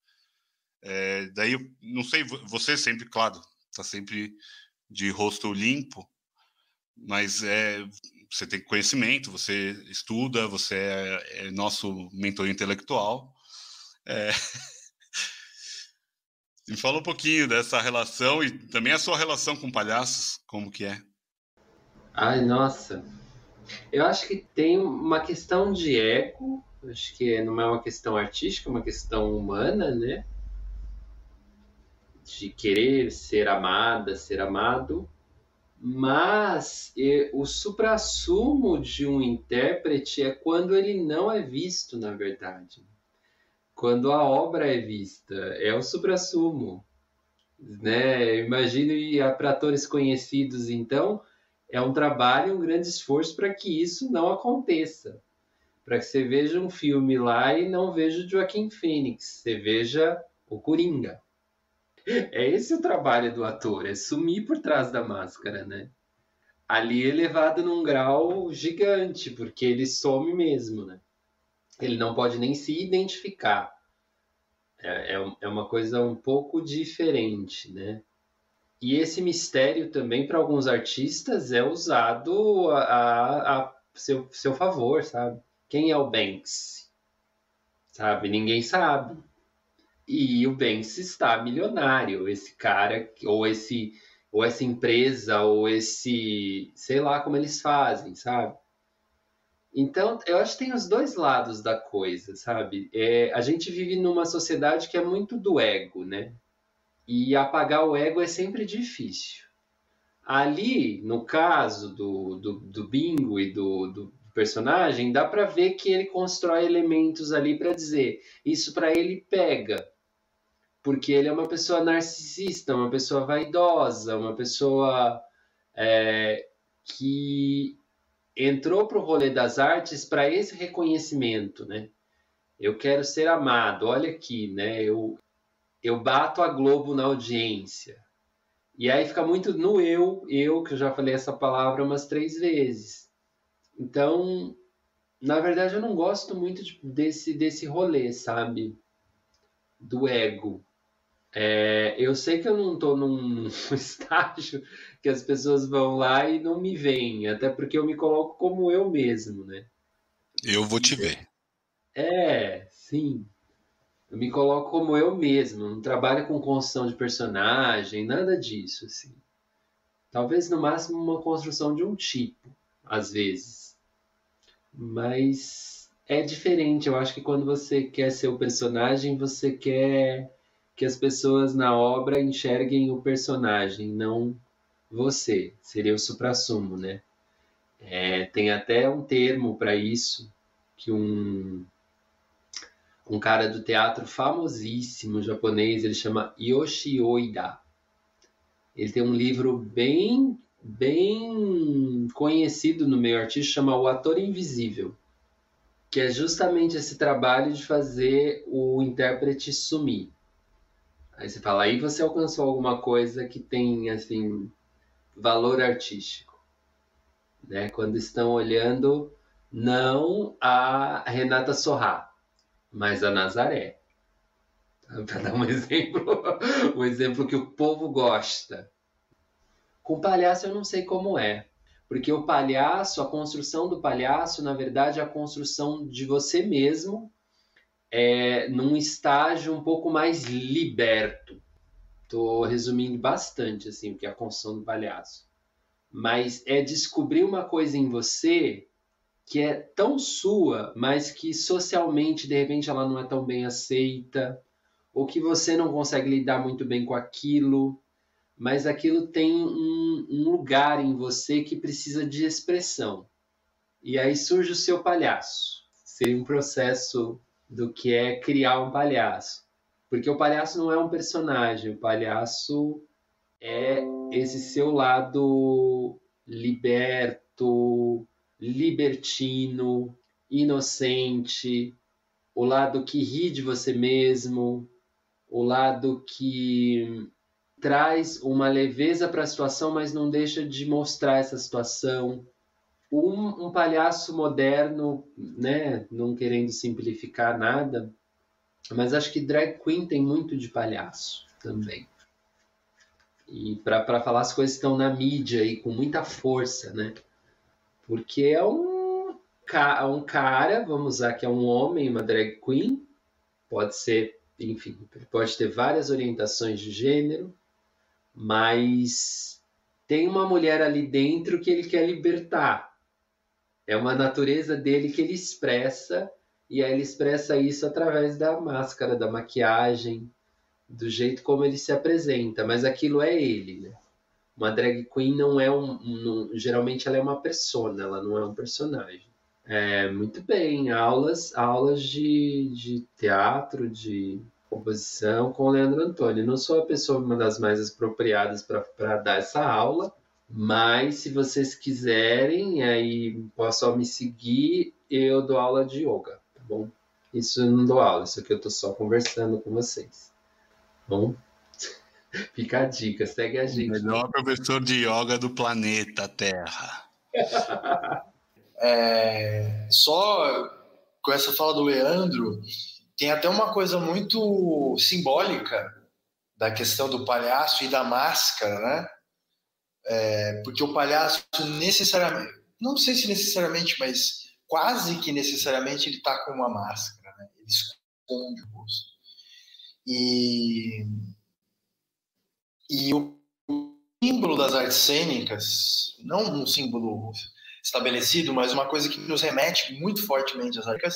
É, daí, não sei, você sempre, claro, está sempre de rosto limpo, mas é, você tem conhecimento, você estuda, você é, é nosso mentor intelectual. É... Me fala um pouquinho dessa relação e também a sua relação com palhaços, como que é? Ai, nossa, eu acho que tem uma questão de ego, acho que não é uma questão artística, é uma questão humana, né? De querer ser amada, ser amado. Mas o suprassumo de um intérprete é quando ele não é visto, na verdade. Quando a obra é vista, é o suprassumo. Né? Imagino para atores conhecidos, então, é um trabalho, um grande esforço para que isso não aconteça. Para que você veja um filme lá e não veja o Joaquim Phoenix, você veja o Coringa. É esse o trabalho do ator, é sumir por trás da máscara, né? Ali é levado num grau gigante, porque ele some mesmo, né? Ele não pode nem se identificar. É, é, é uma coisa um pouco diferente, né? E esse mistério também, para alguns artistas, é usado a, a, a, seu, seu favor, sabe? Quem é o Banks? Sabe? Ninguém sabe. E o Banks está milionário. Esse cara, ou esse ou essa empresa, ou esse. sei lá como eles fazem, sabe? Então, eu acho que tem os dois lados da coisa, sabe? É, a gente vive numa sociedade que é muito do ego, né? E apagar o ego é sempre difícil. Ali, no caso do, do, do Bingo e do, do personagem, dá para ver que ele constrói elementos ali para dizer isso para ele pega. porque ele é uma pessoa narcisista, uma pessoa vaidosa, uma pessoa é, que entrou para o rolê das artes para esse reconhecimento, né? Eu quero ser amado, olha aqui, né? Eu, eu bato a Globo na audiência. E aí fica muito no eu, eu, que eu já falei essa palavra umas três vezes. Então, na verdade, eu não gosto muito de, desse, desse rolê, sabe? Do ego. É, eu sei que eu não estou num estágio que as pessoas vão lá e não me veem, até porque eu me coloco como eu mesmo, né? Eu vou te ver. É, sim. Eu me coloco como eu mesmo, não trabalho com construção de personagem, nada disso, assim. Talvez no máximo uma construção de um tipo, às vezes. Mas é diferente, eu acho que quando você quer ser o personagem, você quer que as pessoas na obra enxerguem o personagem, não você. Seria o suprassumo, né? É, tem até um termo para isso que um um cara do teatro famosíssimo japonês, ele chama Yoshi Oida. Ele tem um livro bem bem conhecido no meio artístico, chama O Ator Invisível, que é justamente esse trabalho de fazer o intérprete sumir. Aí você fala, aí você alcançou alguma coisa que tem assim valor artístico, né? Quando estão olhando não a Renata Sorrá, mas a Nazaré. Para dar um exemplo, um exemplo que o povo gosta. Com palhaço eu não sei como é, porque o palhaço, a construção do palhaço, na verdade, é a construção de você mesmo é, num estágio um pouco mais liberto. Estou resumindo bastante assim o que é a construção do palhaço. Mas é descobrir uma coisa em você que é tão sua, mas que socialmente de repente ela não é tão bem aceita, ou que você não consegue lidar muito bem com aquilo, mas aquilo tem um, um lugar em você que precisa de expressão. E aí surge o seu palhaço. Seria um processo do que é criar um palhaço. Porque o palhaço não é um personagem, o palhaço é esse seu lado liberto, libertino, inocente, o lado que ri de você mesmo, o lado que traz uma leveza para a situação, mas não deixa de mostrar essa situação. Um, um, palhaço moderno, né, não querendo simplificar nada, mas acho que drag queen tem muito de palhaço também. E para falar as coisas que estão na mídia e com muita força, né? Porque é um, um cara, vamos usar que é um homem, uma drag queen, pode ser, enfim, pode ter várias orientações de gênero, mas tem uma mulher ali dentro que ele quer libertar. É uma natureza dele que ele expressa, e aí ele expressa isso através da máscara, da maquiagem, do jeito como ele se apresenta, mas aquilo é ele, né? Uma drag queen não é um, geralmente ela é uma persona, ela não é um personagem. É, muito bem, aulas, aulas de, de teatro, de composição com o Leandro Antônio. Não sou a pessoa uma das mais apropriadas para dar essa aula, mas se vocês quiserem, aí posso me seguir, eu dou aula de yoga, tá bom? Isso eu não dou aula, isso aqui eu tô só conversando com vocês. Tá bom? Fica a dica, segue a gente. O melhor professor de yoga do planeta Terra. é, só com essa fala do Leandro, tem até uma coisa muito simbólica da questão do palhaço e da máscara, né? É, porque o palhaço necessariamente, não sei se necessariamente, mas quase que necessariamente ele está com uma máscara, né? Ele esconde o rosto. E e o símbolo das artes cênicas, não um símbolo estabelecido, mas uma coisa que nos remete muito fortemente às artes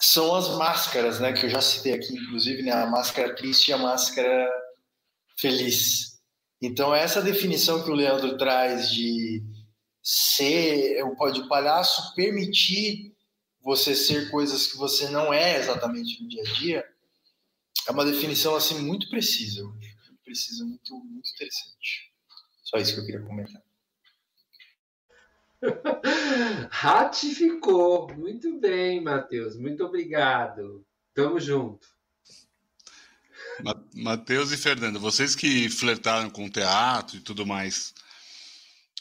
são as máscaras, né? Que eu já citei aqui, inclusive, né? A máscara triste e a máscara feliz. Então, essa definição que o Leandro traz de ser, de palhaço permitir você ser coisas que você não é exatamente no dia a dia, É uma definição assim muito precisa, precisa muito, muito interessante. Só isso que eu queria comentar. Ratificou. Muito bem, Matheus. Muito obrigado. Tamo junto. Matheus e Fernando, vocês que flertaram com teatro e tudo mais,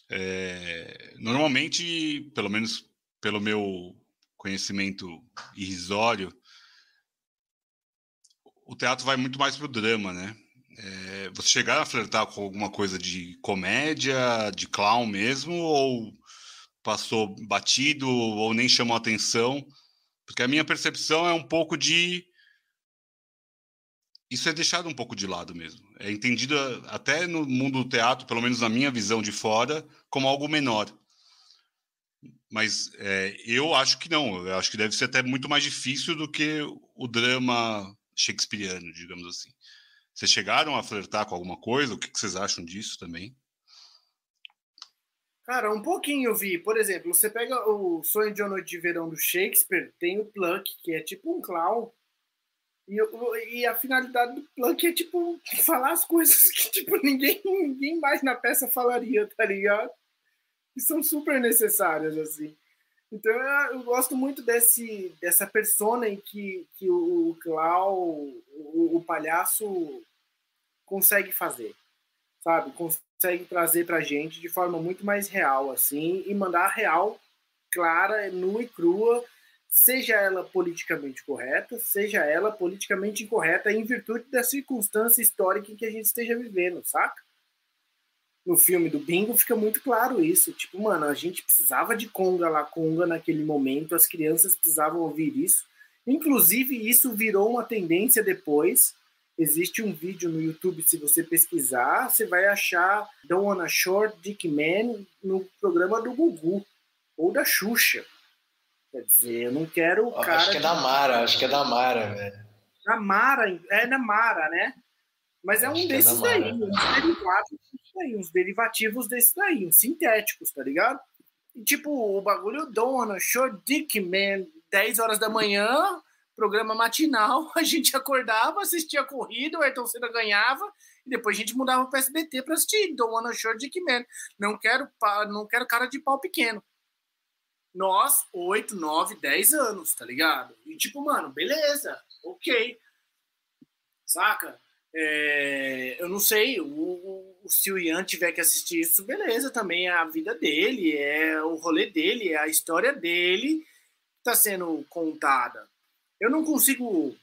é, normalmente, pelo menos pelo meu conhecimento irrisório, o teatro vai muito mais pro drama, né? É, você chegaram a flertar com alguma coisa de comédia, de clown mesmo, ou passou batido, ou nem chamou atenção? Porque a minha percepção é um pouco de. Isso é deixado um pouco de lado mesmo. É entendido até no mundo do teatro, pelo menos na minha visão de fora, como algo menor. Mas é, eu acho que não. Eu acho que deve ser até muito mais difícil do que o drama shakespeariano, digamos assim. Vocês chegaram a flertar com alguma coisa? O que vocês acham disso também? Cara, um pouquinho vi. Por exemplo, você pega o Sonho de uma Noite de Verão do Shakespeare, tem o Pluck, que é tipo um clown. E, e a finalidade do Pluck é, tipo, falar as coisas que, tipo, ninguém, ninguém mais na peça falaria, tá ligado? E são super necessárias, assim. Então eu gosto muito desse, dessa persona em que, que o Clau, o, o palhaço, consegue fazer, sabe? Consegue trazer pra gente de forma muito mais real, assim, e mandar real, clara, nua e crua, seja ela politicamente correta, seja ela politicamente incorreta, em virtude da circunstância histórica em que a gente esteja vivendo, saca? No filme do Bingo fica muito claro isso. Tipo, mano, a gente precisava de conga lá, conga naquele momento, as crianças precisavam ouvir isso. Inclusive, isso virou uma tendência depois. Existe um vídeo no YouTube, se você pesquisar, você vai achar Don't Wanna Short Dick Man no programa do Gugu ou da Xuxa. Quer dizer, eu não quero o cara. Acho que é da Mara, acho que é da Mara, velho. Da Mara, é da Mara, né? Mas é um é desses é daí, um derivado aí, uns derivativos desse daí, uns sintéticos, tá ligado? E, tipo, o bagulho dona, show dick, man, 10 horas da manhã, programa matinal, a gente acordava, assistia a corrida, o Ayrton Senna ganhava, e depois a gente mudava para SBT para assistir Don't Wanna Show Dick Man. Não quero, não quero cara de pau pequeno. Nós, 8, 9, 10 anos, tá ligado? E tipo, mano, beleza, ok. Saca? É, eu não sei, o, o, se o Ian tiver que assistir isso, beleza, também é a vida dele, é o rolê dele, é a história dele que está sendo contada. Eu não consigo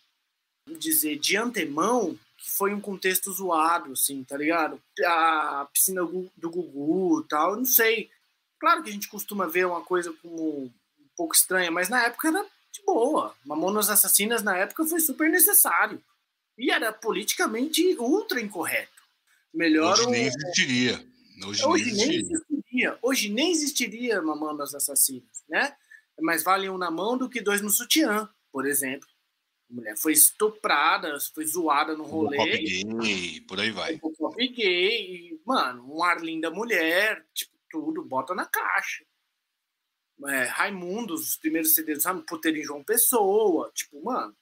dizer de antemão que foi um contexto zoado, assim, tá ligado? A piscina do Gugu tal, eu não sei. Claro que a gente costuma ver uma coisa como um pouco estranha, mas na época era de boa. Mamonas Assassinas na época foi super necessário e era politicamente ultra incorreto. Melhor Hoje nem existiria. Hoje, Hoje nem, existiria. existiria. Hoje nem existiria Mamando as Assassinas, né? Mas vale um na mão do que dois no sutiã, por exemplo. A mulher foi estuprada, foi zoada no rolê. Pop gay, por aí vai. Pop gay, mano, um ar linda mulher, tipo, tudo, bota na caixa. É, Raimundos, os primeiros CDs, sabe, Puteiro em João Pessoa, tipo, mano,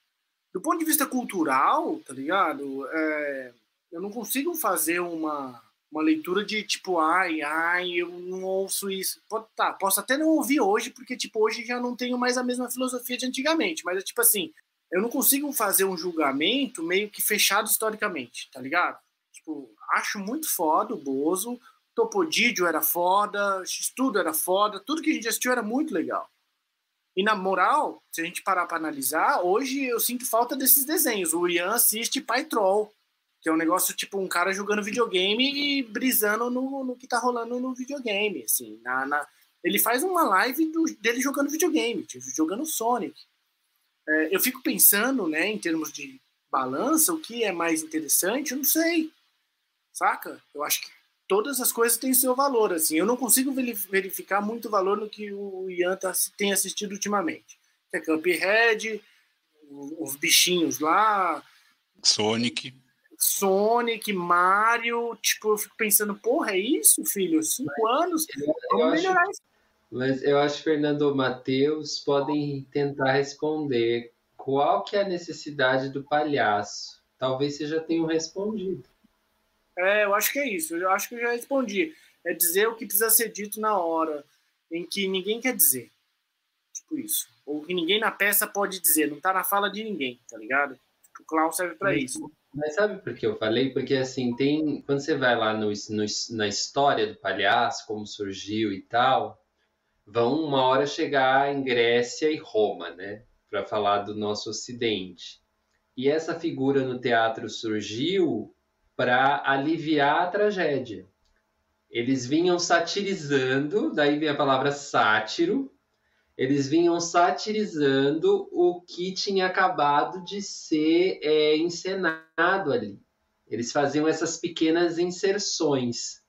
do ponto de vista cultural, tá ligado? É, eu não consigo fazer uma, uma leitura de tipo, ai, ai, eu não ouço isso. Tá, posso até não ouvir hoje, porque tipo, hoje já não tenho mais a mesma filosofia de antigamente, mas é tipo assim, eu não consigo fazer um julgamento meio que fechado historicamente, tá ligado? Tipo, acho muito foda o Bozo, Topodídio era foda, tudo era foda, tudo que a gente assistiu era muito legal. E na moral, se a gente parar para analisar, hoje eu sinto falta desses desenhos. O Ian assiste Pai Troll, que é um negócio tipo um cara jogando videogame e brisando no, no que tá rolando no videogame. Assim, na, na... Ele faz uma live do, dele jogando videogame, tipo, jogando Sonic. É, eu fico pensando, né, em termos de balança, o que é mais interessante, eu não sei. Saca? Eu acho que todas as coisas têm seu valor. Assim, eu não consigo verificar muito valor no que o Ian tá, tem assistido ultimamente. É Cuphead, os bichinhos lá. Sonic. Sonic, Mario, tipo, eu fico pensando, porra, é isso, filho? Cinco mas, anos? Vamos melhorar acho, isso. Mas eu acho que Fernando Matheus podem tentar responder qual que é a necessidade do palhaço. talvez você já tenha respondido. É, eu acho que é isso. Eu acho que eu já respondi. É dizer o que precisa ser dito na hora, em que ninguém quer dizer. Tipo isso. Ou que ninguém na peça pode dizer. Não tá na fala de ninguém, tá ligado? O clown serve para isso. Mas sabe por que eu falei? Porque assim, tem. Quando você vai lá no, no, na história do palhaço, como surgiu e tal, vão uma hora chegar em Grécia e Roma, né? Para falar do nosso Ocidente. E essa figura no teatro surgiu para aliviar a tragédia. Eles vinham satirizando, daí vem a palavra sátiro, eles vinham satirizando o que tinha acabado de ser é, encenado ali. Eles faziam essas pequenas inserções.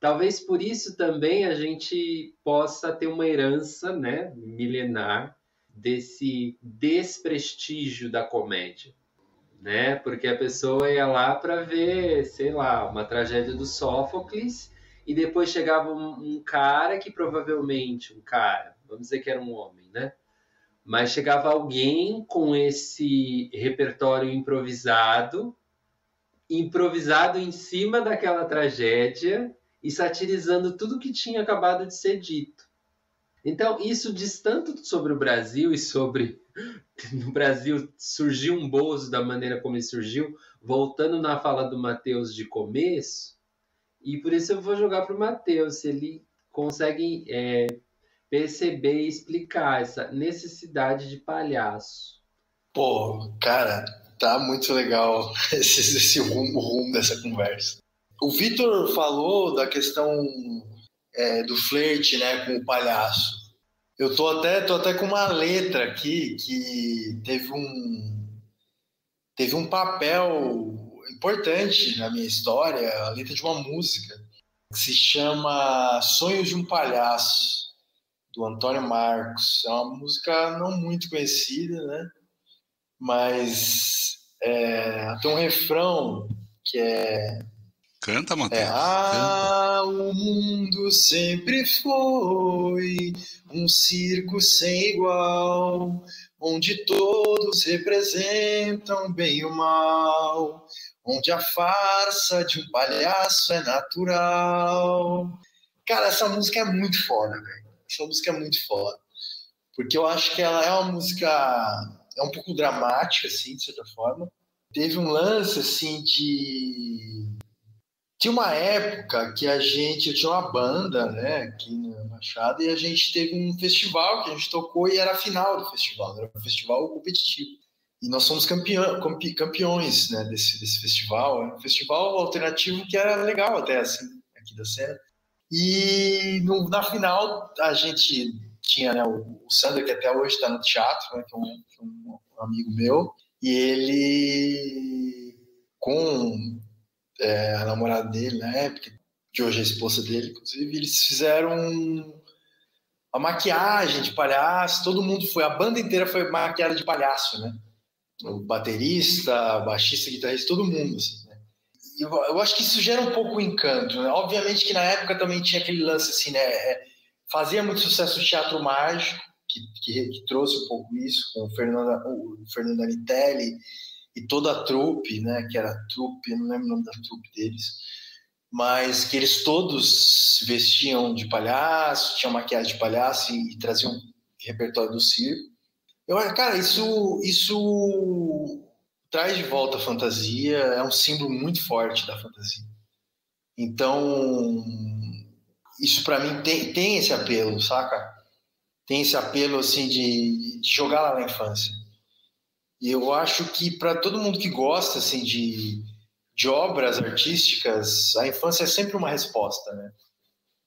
Talvez por isso também a gente possa ter uma herança né, milenar desse desprestígio da comédia. Né? Porque a pessoa ia lá para ver, sei lá, uma tragédia do Sófocles e depois chegava um, um cara que provavelmente, um cara, vamos dizer que era um homem, né? Mas chegava alguém com esse repertório improvisado, improvisado em cima daquela tragédia e satirizando tudo que tinha acabado de ser dito. Então, isso diz tanto sobre o Brasil e sobre no Brasil surgiu um Bozo da maneira como ele surgiu, voltando na fala do Matheus de começo, e por isso eu vou jogar para o Matheus, se ele consegue é, perceber e explicar essa necessidade de palhaço. Pô, cara, tá muito legal esse, esse rumo, rumo dessa conversa. O Vitor falou da questão é, do flerte né, com o palhaço. Eu tô até, tô até com uma letra aqui que teve um, teve um papel importante na minha história, a letra de uma música que se chama Sonhos de um Palhaço do Antônio Marcos. É uma música não muito conhecida, né? Mas é, tem um refrão que é. Canta, Matheus. É, ah, o mundo sempre foi um circo sem igual, onde todos representam bem e o mal, onde a farsa de um palhaço é natural. Cara, essa música é muito foda, velho. Essa música é muito foda. Porque eu acho que ela é uma música. É um pouco dramática, assim, de certa forma. Teve um lance, assim, de. Tinha uma época que a gente. Eu tinha uma banda, né, aqui na Machado, e a gente teve um festival que a gente tocou e era a final do festival. Era um festival competitivo. E nós somos campeão, campeões né, desse, desse festival. Era um festival alternativo que era legal até, assim, aqui da cena. E no, na final a gente tinha né, o, o Sander, que até hoje está no teatro, né, que, é um, que é um, amigo meu, e ele, com é, a namorada dele na época, que hoje é a esposa dele, inclusive, eles fizeram a maquiagem de palhaço, todo mundo foi, a banda inteira foi maquiada de palhaço, né? O baterista, baixista, guitarrista, todo mundo, assim eu, eu, acho que isso gera um pouco o encanto. Né? Obviamente que na época também tinha aquele lance assim, né? É, fazia muito sucesso o teatro mágico, que, que, que, trouxe um pouco isso, com o Fernando, o Fernando Anitelli e toda a trupe, né? Que era a trupe, não lembro o nome da trupe deles, mas que eles todos se vestiam de palhaço, tinham maquiagem de palhaço e, e traziam repertório do circo. Eu, cara, isso, isso traz de volta a fantasia, é um símbolo muito forte da fantasia. Então, isso para mim tem, tem esse apelo, saca? Tem esse apelo assim de, de jogar lá na infância. E eu acho que para todo mundo que gosta assim de, de obras artísticas, a infância é sempre uma resposta, né?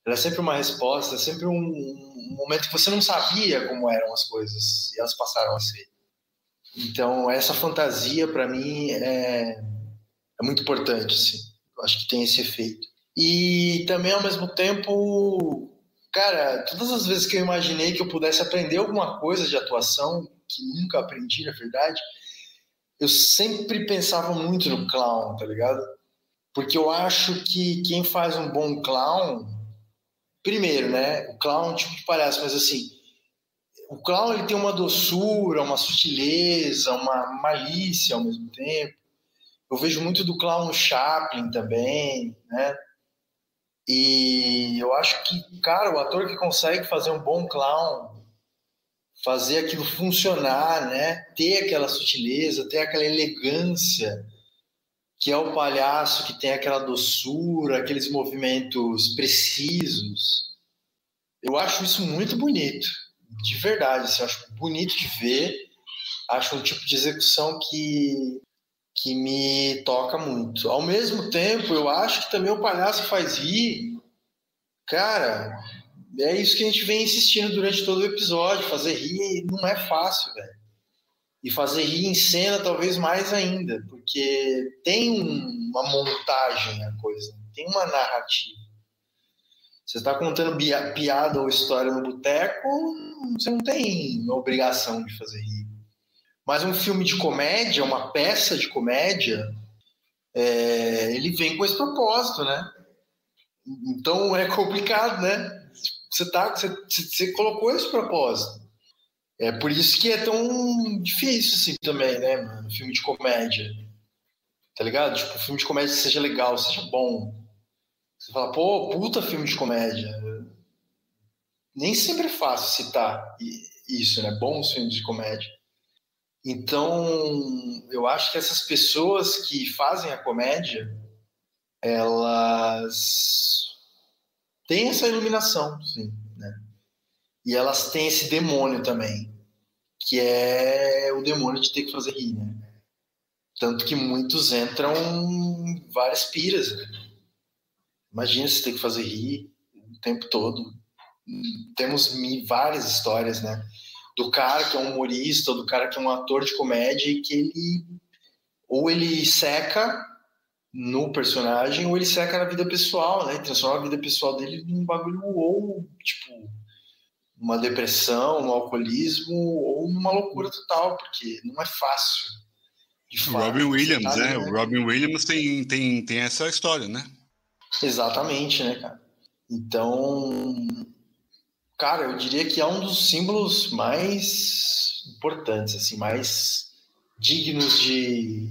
Ela é sempre uma resposta, é sempre um, um momento que você não sabia como eram as coisas e elas passaram a ser. Então, essa fantasia, para mim, é, é muito importante, assim. Eu acho que tem esse efeito. E também, ao mesmo tempo, cara, todas as vezes que eu imaginei que eu pudesse aprender alguma coisa de atuação, que nunca aprendi, na verdade, eu sempre pensava muito no clown, tá ligado? Porque eu acho que quem faz um bom clown, primeiro, né? O clown é um tipo de palhaço, mas assim, o clown ele tem uma doçura, uma sutileza, uma malícia ao mesmo tempo. Eu vejo muito do clown Chaplin também, né? E eu acho que, cara, o ator que consegue fazer um bom clown, fazer aquilo funcionar, né? Ter aquela sutileza, ter aquela elegância, que é o palhaço que tem aquela doçura, aqueles movimentos precisos. Eu acho isso muito bonito, de verdade. Assim, eu acho bonito de ver. Acho um tipo de execução que que me toca muito. Ao mesmo tempo, eu acho que também o palhaço faz rir. Cara, é isso que a gente vem insistindo durante todo o episódio. Fazer rir não é fácil, velho. E fazer rir em cena talvez mais ainda, porque tem uma montagem a coisa, tem uma narrativa. Você está contando piada ou história no boteco, você não tem obrigação de fazer rir. Mas um filme de comédia, uma peça de comédia, é, ele vem com esse propósito, né? Então é complicado, né? Você, tá, você, você colocou esse propósito. É por isso que é tão difícil assim também, né, mano? Filme de comédia. Tá ligado? Tipo, filme de comédia seja legal, seja bom. Você fala, pô, puta filme de comédia. Nem sempre é fácil citar isso, né? Bons filmes de comédia. Então, eu acho que essas pessoas que fazem a comédia, elas têm essa iluminação, sim, né? E elas têm esse demônio também, que é o demônio de ter que fazer rir, né? Tanto que muitos entram em várias piras. Né? Imagina se ter que fazer rir o tempo todo. Temos várias histórias, né? do cara que é um humorista, do cara que é um ator de comédia e que ele ou ele seca no personagem ou ele seca na vida pessoal, né? Transforma a vida pessoal dele num bagulho ou tipo uma depressão, um alcoolismo ou numa loucura total, porque não é fácil. Robin Williams, tá né? O Robin Williams tem, tem, tem essa história, né? Exatamente, né, cara? Então, Cara, eu diria que é um dos símbolos mais importantes, assim, mais dignos de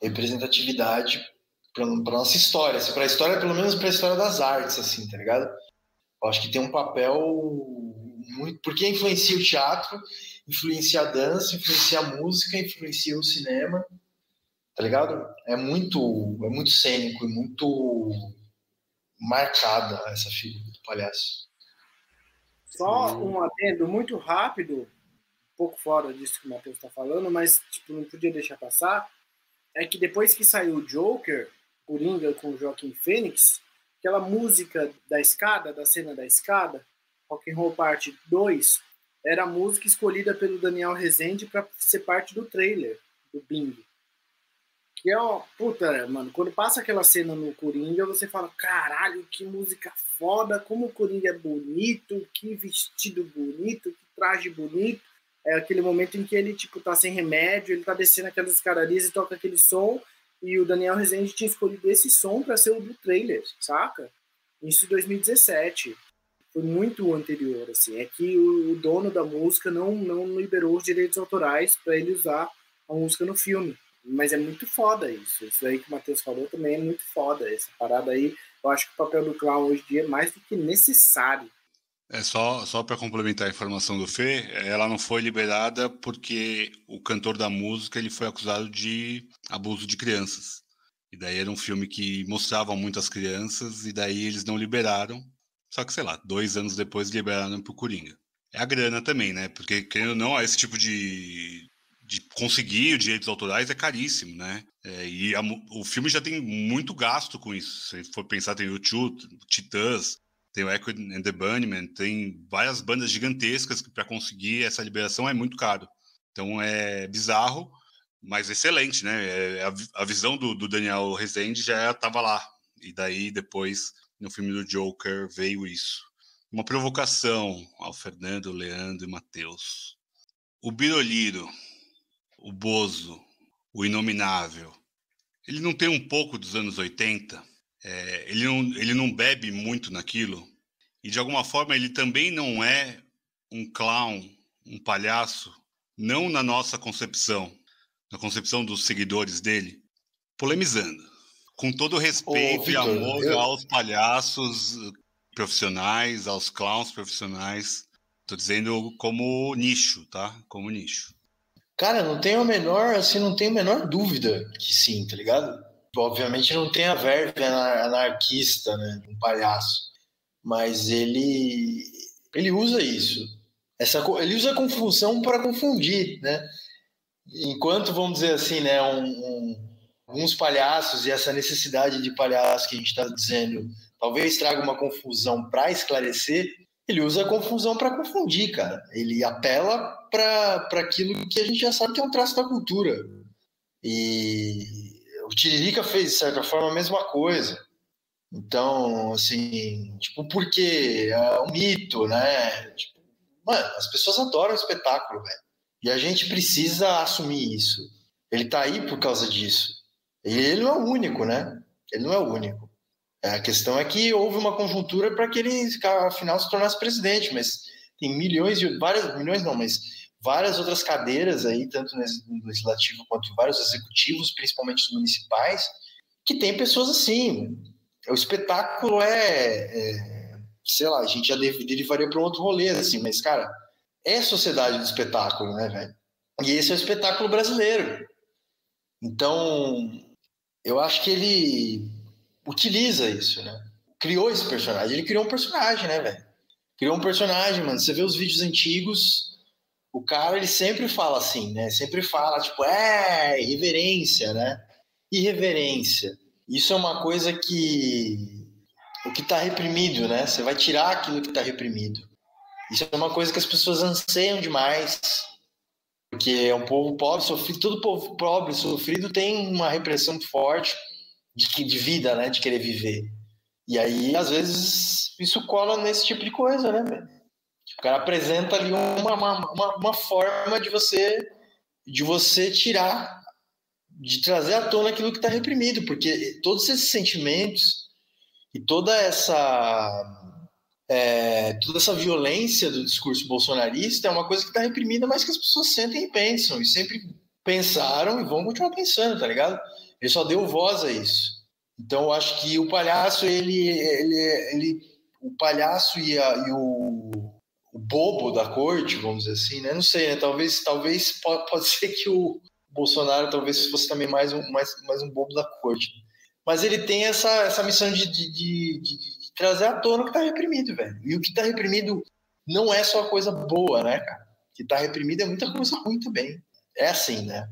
representatividade para nossa história, assim, para a história, pelo menos para a história das artes, assim, tá ligado? Eu acho que tem um papel muito, porque influencia o teatro, influencia a dança, influencia a música, influencia o cinema, tá ligado? É muito, é muito cênico e muito marcada essa figura do palhaço. Só um adendo muito rápido, um pouco fora disso que o Matheus está falando, mas tipo, não podia deixar passar, é que depois que saiu o Joker, Coringa com o Joaquim Fênix, aquela música da escada, da cena da escada, Rock and Roll Part 2, era a música escolhida pelo Daniel Rezende para ser parte do trailer do Bing. Que é uma puta, mano, quando passa aquela cena no Coringa, você fala, caralho, que música foda, como o Coringa é bonito, que vestido bonito, que traje bonito. É aquele momento em que ele, tipo, tá sem remédio, ele tá descendo aquelas escadarias e toca aquele som, e o Daniel Rezende tinha escolhido esse som para ser o do trailer, saca? Isso em 2017. Foi muito anterior, assim. É que o dono da música não, não liberou os direitos autorais para ele usar a música no filme. Mas é muito foda isso. Isso aí que o Matheus falou também é muito foda. Essa parada aí, eu acho que o papel do clown hoje em dia é mais do que necessário. É só, só para complementar a informação do Fê, ela não foi liberada porque o cantor da música ele foi acusado de abuso de crianças. E daí era um filme que mostrava muitas crianças e daí eles não liberaram. Só que, sei lá, dois anos depois liberaram pro Coringa. É a grana também, né? Porque, querendo ou não, esse tipo de, de conseguir os direitos autorais é caríssimo, né? É, e a, o filme já tem muito gasto com isso. Se for pensar, tem o Titãs, tem o Echo and the Bunnymen, tem várias bandas gigantescas que para conseguir essa liberação é muito caro. Então é bizarro, mas excelente, né? É, a, a, visão do, do Daniel Rezende já estava lá. E daí depois, no filme do Joker, veio isso. Uma provocação ao Fernando, Leandro e Matheus. O Biroliro o Bozo, o Inominável, ele não tem um pouco dos anos 80? É, ele, não, ele não bebe muito naquilo? E de alguma forma ele também não é um clown, um palhaço, não na nossa concepção, na concepção dos seguidores dele, polemizando. Com todo respeito Ô, Victor, e amor eu... aos palhaços profissionais, aos clowns profissionais. Tô dizendo como nicho, tá? Como nicho. Cara, não tenho a menor, assim, não tenho a menor dúvida que sim, tá ligado? Obviamente não tem a verve anarquista, né? Um palhaço. Mas ele ele usa isso. Essa, ele usa a confusão para confundir, né? Enquanto, vamos dizer assim, né, um, um, alguns palhaços e essa necessidade de palhaço que a gente está dizendo talvez traga uma confusão para esclarecer, ele usa a confusão para confundir, cara. Ele apela para aquilo que a gente já sabe que é um traço da cultura. E o Tiririca fez, de certa forma, a mesma coisa. Então, assim, tipo, porque é um mito, né? Tipo, mano, as pessoas adoram espetáculo, velho. E a gente precisa assumir isso. Ele tá aí por causa disso. E ele não é o único, né? Ele não é o único. É, a questão é que houve uma conjuntura para que ele, afinal, se tornasse presidente, mas tem milhões de. várias milhões não, mas várias outras cadeiras aí, tanto no legislativo quanto em vários executivos, principalmente os municipais, que tem pessoas assim. O espetáculo é, é sei lá, a gente já derivaria para um outro rolê, assim, mas, cara, é sociedade do espetáculo, né, velho? E esse é o espetáculo brasileiro. Então, eu acho que ele utiliza isso, né? Criou esse personagem. Ele criou um personagem, né, velho? Criou um personagem, mano. Você vê os vídeos antigos, o cara, ele sempre fala assim, né? Sempre fala, tipo, é, irreverência, né? Irreverência. Isso é uma coisa que. O que tá reprimido, né? Você vai tirar aquilo que tá reprimido. Isso é uma coisa que as pessoas anseiam demais. Porque é um povo pobre, sofrido. Todo povo pobre, sofrido, tem uma repressão forte de, de vida, né? De querer viver. E aí, às vezes, isso cola nesse tipo de coisa, né, Tipo, o cara apresenta ali uma, uma, uma, forma de você de você tirar, de trazer à tona aquilo que está reprimido, porque todos esses sentimentos e toda essa é, toda essa violência do discurso bolsonarista é uma coisa que está reprimida, mas que as pessoas sentem e pensam, e sempre pensaram e vão continuar pensando, tá ligado? Ele só deu voz a isso. Então, eu acho que o palhaço, ele, ele, ele o palhaço e, a, e o, o, bobo da corte, vamos dizer assim, né? Não sei, né? Talvez, talvez pode, pode ser que o Bolsonaro talvez fosse também mais um, mais, mais um bobo da corte. Mas ele tem essa, essa missão de, de, de, de trazer à tona o que está reprimido, velho. E o que está reprimido não é só coisa boa, né, cara? O que está reprimido é muita coisa ruim também. É assim, né?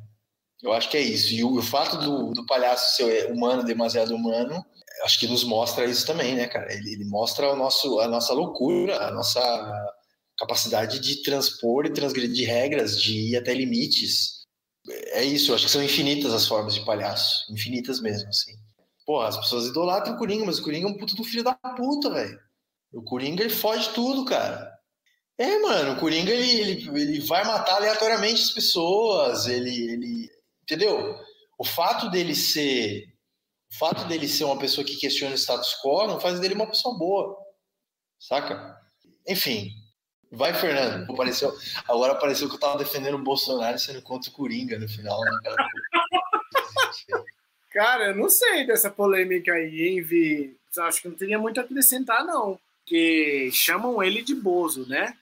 Eu acho que é isso. E o, o fato do, do palhaço ser humano, demasiado humano, acho que nos mostra isso também, né, cara? Ele, ele mostra o nosso, a nossa loucura, a nossa capacidade de transpor e transgredir regras, de ir até limites. É isso, acho que são infinitas as formas de palhaço. Infinitas mesmo, assim. Pô, as pessoas idolatram o Coringa, mas o Coringa é um puto do filho da puta, velho. O Coringa, ele foge tudo, cara. É, mano, o Coringa, ele, ele, ele vai matar aleatoriamente as pessoas, ele, ele Entendeu? O fato dele ser o fato dele ser uma pessoa que questiona o status quo não faz dele uma pessoa boa. Saca? Enfim. Vai, Fernando. Apareceu, agora apareceu que eu tava defendendo o Bolsonaro sendo contra o Coringa no final. Né, cara, eu não sei dessa polêmica aí, hein, Vi? Acho que não teria muito a acrescentar, não. Porque chamam ele de Bozo, né?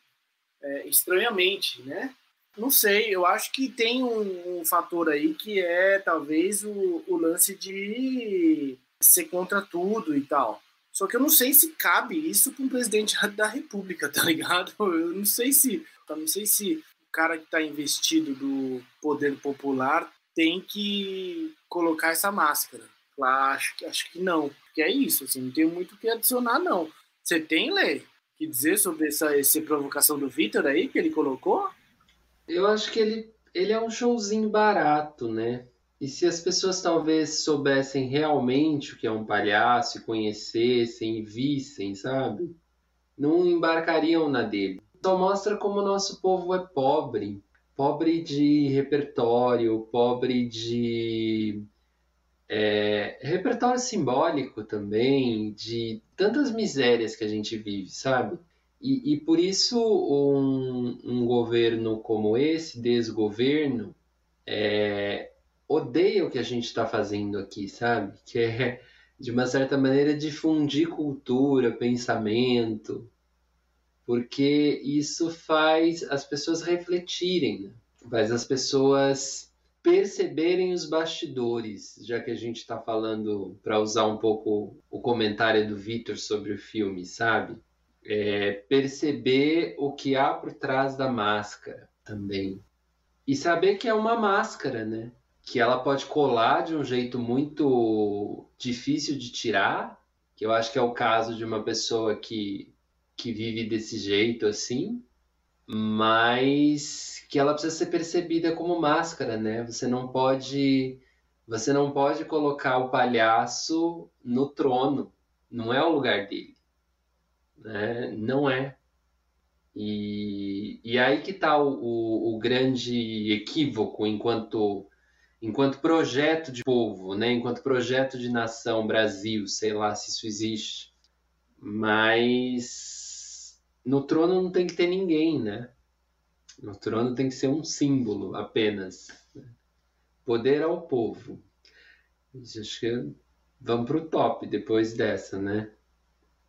É, estranhamente, né? Não sei, eu acho que tem um, um fator aí que é talvez o, o, lance de ser contra tudo e tal. Só que eu não sei se cabe isso para um presidente da República, tá ligado? Eu não sei se, não sei se o cara que está investido do poder popular tem que colocar essa máscara. Acho, acho que não, porque é isso, assim, não tem muito o que adicionar, não. Você tem, Lê, que dizer sobre essa, essa provocação do Vitor aí que ele colocou? Eu acho que ele, ele é um showzinho barato, né? E se as pessoas talvez soubessem realmente o que é um palhaço, e conhecessem vissem, sabe? Não embarcariam na dele. Só mostra como o nosso povo é pobre. Pobre de repertório, pobre de é, repertório simbólico também, de tantas misérias que a gente vive, sabe? E, e por isso um, um, governo como esse, desgoverno, é, odeia o que a gente está fazendo aqui, sabe? Que é, de uma certa maneira, difundir cultura, pensamento, porque isso faz as pessoas refletirem, né? faz as pessoas perceberem os bastidores, já que a gente está falando, para usar um pouco o comentário do Vitor sobre o filme, sabe? É, perceber o que há por trás da máscara também. E saber que é uma máscara, né? Que ela pode colar de um jeito muito difícil de tirar, que eu acho que é o caso de uma pessoa que, que vive desse jeito assim, mas que ela precisa ser percebida como máscara, né? Você não pode você não pode colocar o palhaço no trono, não é o lugar dele, né? Não é. E, e aí que está o, o, o, grande equívoco enquanto enquanto projeto de povo, né? Enquanto projeto de nação Brasil, sei lá se isso existe, mas no trono não tem que ter ninguém, né? No trono tem que ser um símbolo apenas. Poder ao povo. Acho que vamos para o top depois dessa, né?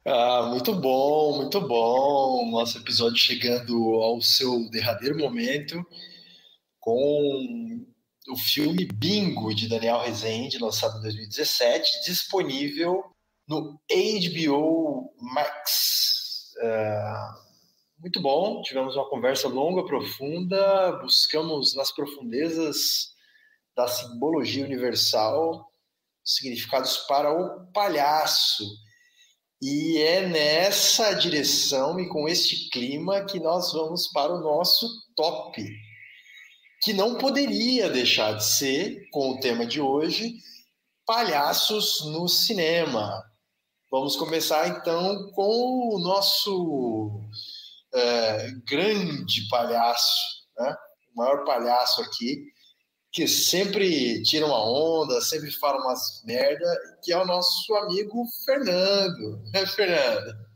Ah, muito bom, muito bom. Nosso episódio chegando ao seu derradeiro momento com o filme Bingo de Daniel Rezende, lançado em 2017, disponível no HBO Max. Uh, muito bom, tivemos uma conversa longa, profunda, buscamos nas profundezas da simbologia universal significados para o palhaço. E é nessa direção e com este clima que nós vamos para o nosso top, que não poderia deixar de ser, com o tema de hoje, palhaços no cinema. Vamos começar então com o nosso é, grande palhaço, né? o maior palhaço aqui, que sempre tira uma onda, sempre fala umas merda, que é o nosso amigo Fernando. Né, Fernando?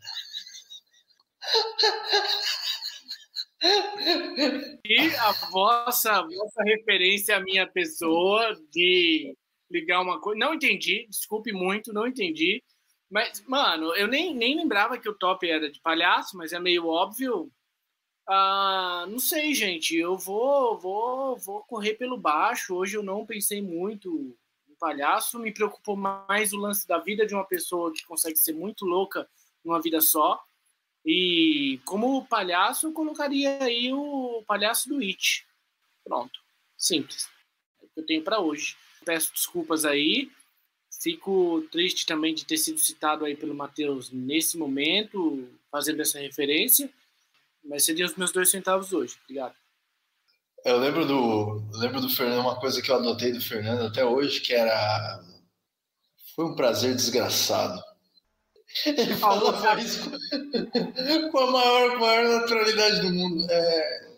E a vossa, a vossa referência à minha pessoa de ligar uma coisa. Não entendi, desculpe muito, não entendi. Mas, mano, eu nem, nem lembrava que o top era de palhaço, mas é meio óbvio. Ah, não sei, gente. Eu vou, vou, vou correr pelo baixo. Hoje eu não pensei muito no palhaço. Me preocupou mais o lance da vida de uma pessoa que consegue ser muito louca numa vida só. E como palhaço, eu colocaria aí o palhaço do It. Pronto. Simples. É o que eu tenho para hoje. Peço desculpas aí Fico triste também de ter sido citado aí pelo Matheus nesse momento, fazendo essa referência, mas seriam os meus dois centavos hoje. Obrigado. Eu lembro do, eu lembro do Fernando, uma coisa que eu anotei do Fernando até hoje, que era. Foi um prazer desgraçado. Ele falou isso com a maior, maior naturalidade do mundo. É,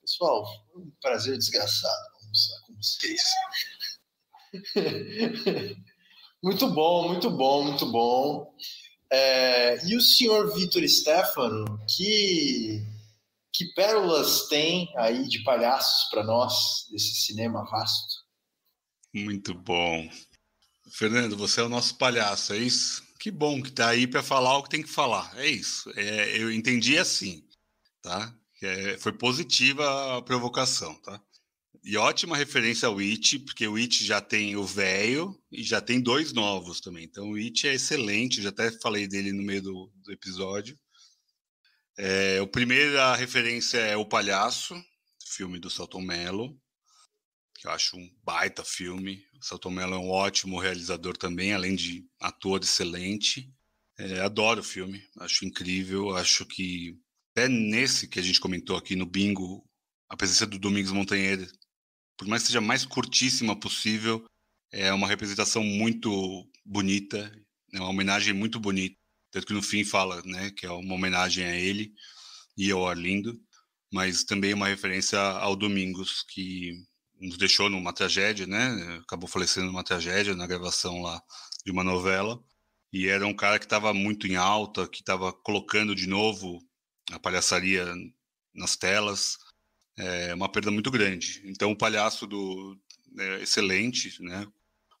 pessoal, foi um prazer desgraçado almoçar com vocês. Muito bom, muito bom, muito bom. É, e o senhor Vitor Stefano, que, que pérolas tem aí de palhaços para nós, desse cinema vasto? Muito bom. Fernando, você é o nosso palhaço, é isso? Que bom que tá aí para falar o que tem que falar. É isso. É, eu entendi assim, tá? É, foi positiva a provocação, tá? E ótima referência ao It, porque o It já tem o velho e já tem dois novos também. Então o It é excelente, já até falei dele no meio do, do episódio. É, o primeiro a referência é O Palhaço, filme do Celton Mello, que eu acho um baita filme. O Celton Mello é um ótimo realizador também, além de ator excelente. É, adoro o filme, acho incrível, acho que até nesse que a gente comentou aqui no Bingo, a presença do Domingos Montanheiro por mais que seja mais curtíssima possível, é uma representação muito bonita, é uma homenagem muito bonita. Tanto que no fim fala né, que é uma homenagem a ele e ao Arlindo, mas também uma referência ao Domingos, que nos deixou numa tragédia, né? Acabou falecendo numa tragédia na gravação lá de uma novela. E era um cara que estava muito em alta, que estava colocando de novo a palhaçaria nas telas, é uma perda muito grande. Então, o palhaço do, é excelente, né?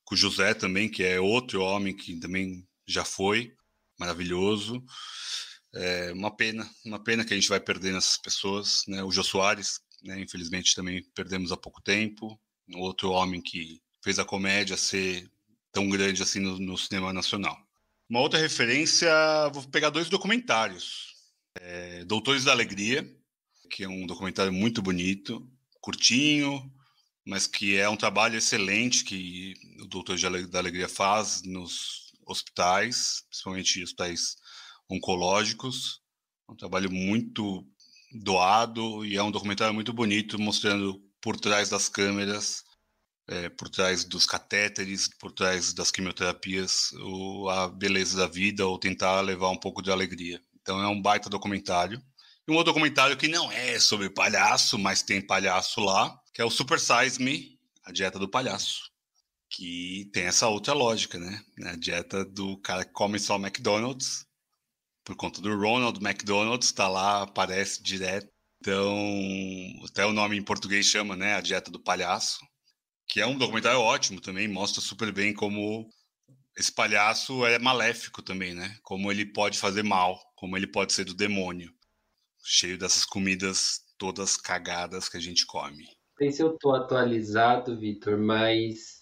Com o José também, que é outro homem que também já foi maravilhoso. É uma pena, uma pena que a gente vai perdendo essas pessoas, né? O Jô Soares, né? Infelizmente também perdemos há pouco tempo. Outro homem que fez a comédia ser tão grande assim no, no cinema nacional. Uma outra referência, vou pegar dois documentários. É, Doutores da Alegria, que é um documentário muito bonito, curtinho, mas que é um trabalho excelente que o Doutor da Alegria faz nos hospitais, principalmente hospitais oncológicos. É um trabalho muito doado e é um documentário muito bonito, mostrando por trás das câmeras, é, por trás dos catéteres, por trás das quimioterapias, o, a beleza da vida ou tentar levar um pouco de alegria. Então é um baita documentário. E um outro documentário que não é sobre palhaço, mas tem palhaço lá, que é o Super Size Me, a dieta do palhaço. Que tem essa outra lógica, né? A dieta do cara que come só McDonald's, por conta do Ronald McDonald's, tá lá, aparece direto. Então, até o nome em português chama, né? A dieta do palhaço. Que é um documentário ótimo também, mostra super bem como esse palhaço é maléfico também, né? Como ele pode fazer mal, como ele pode ser do demônio cheio dessas comidas todas cagadas que a gente come. Não sei se eu tô atualizado, Vitor, mas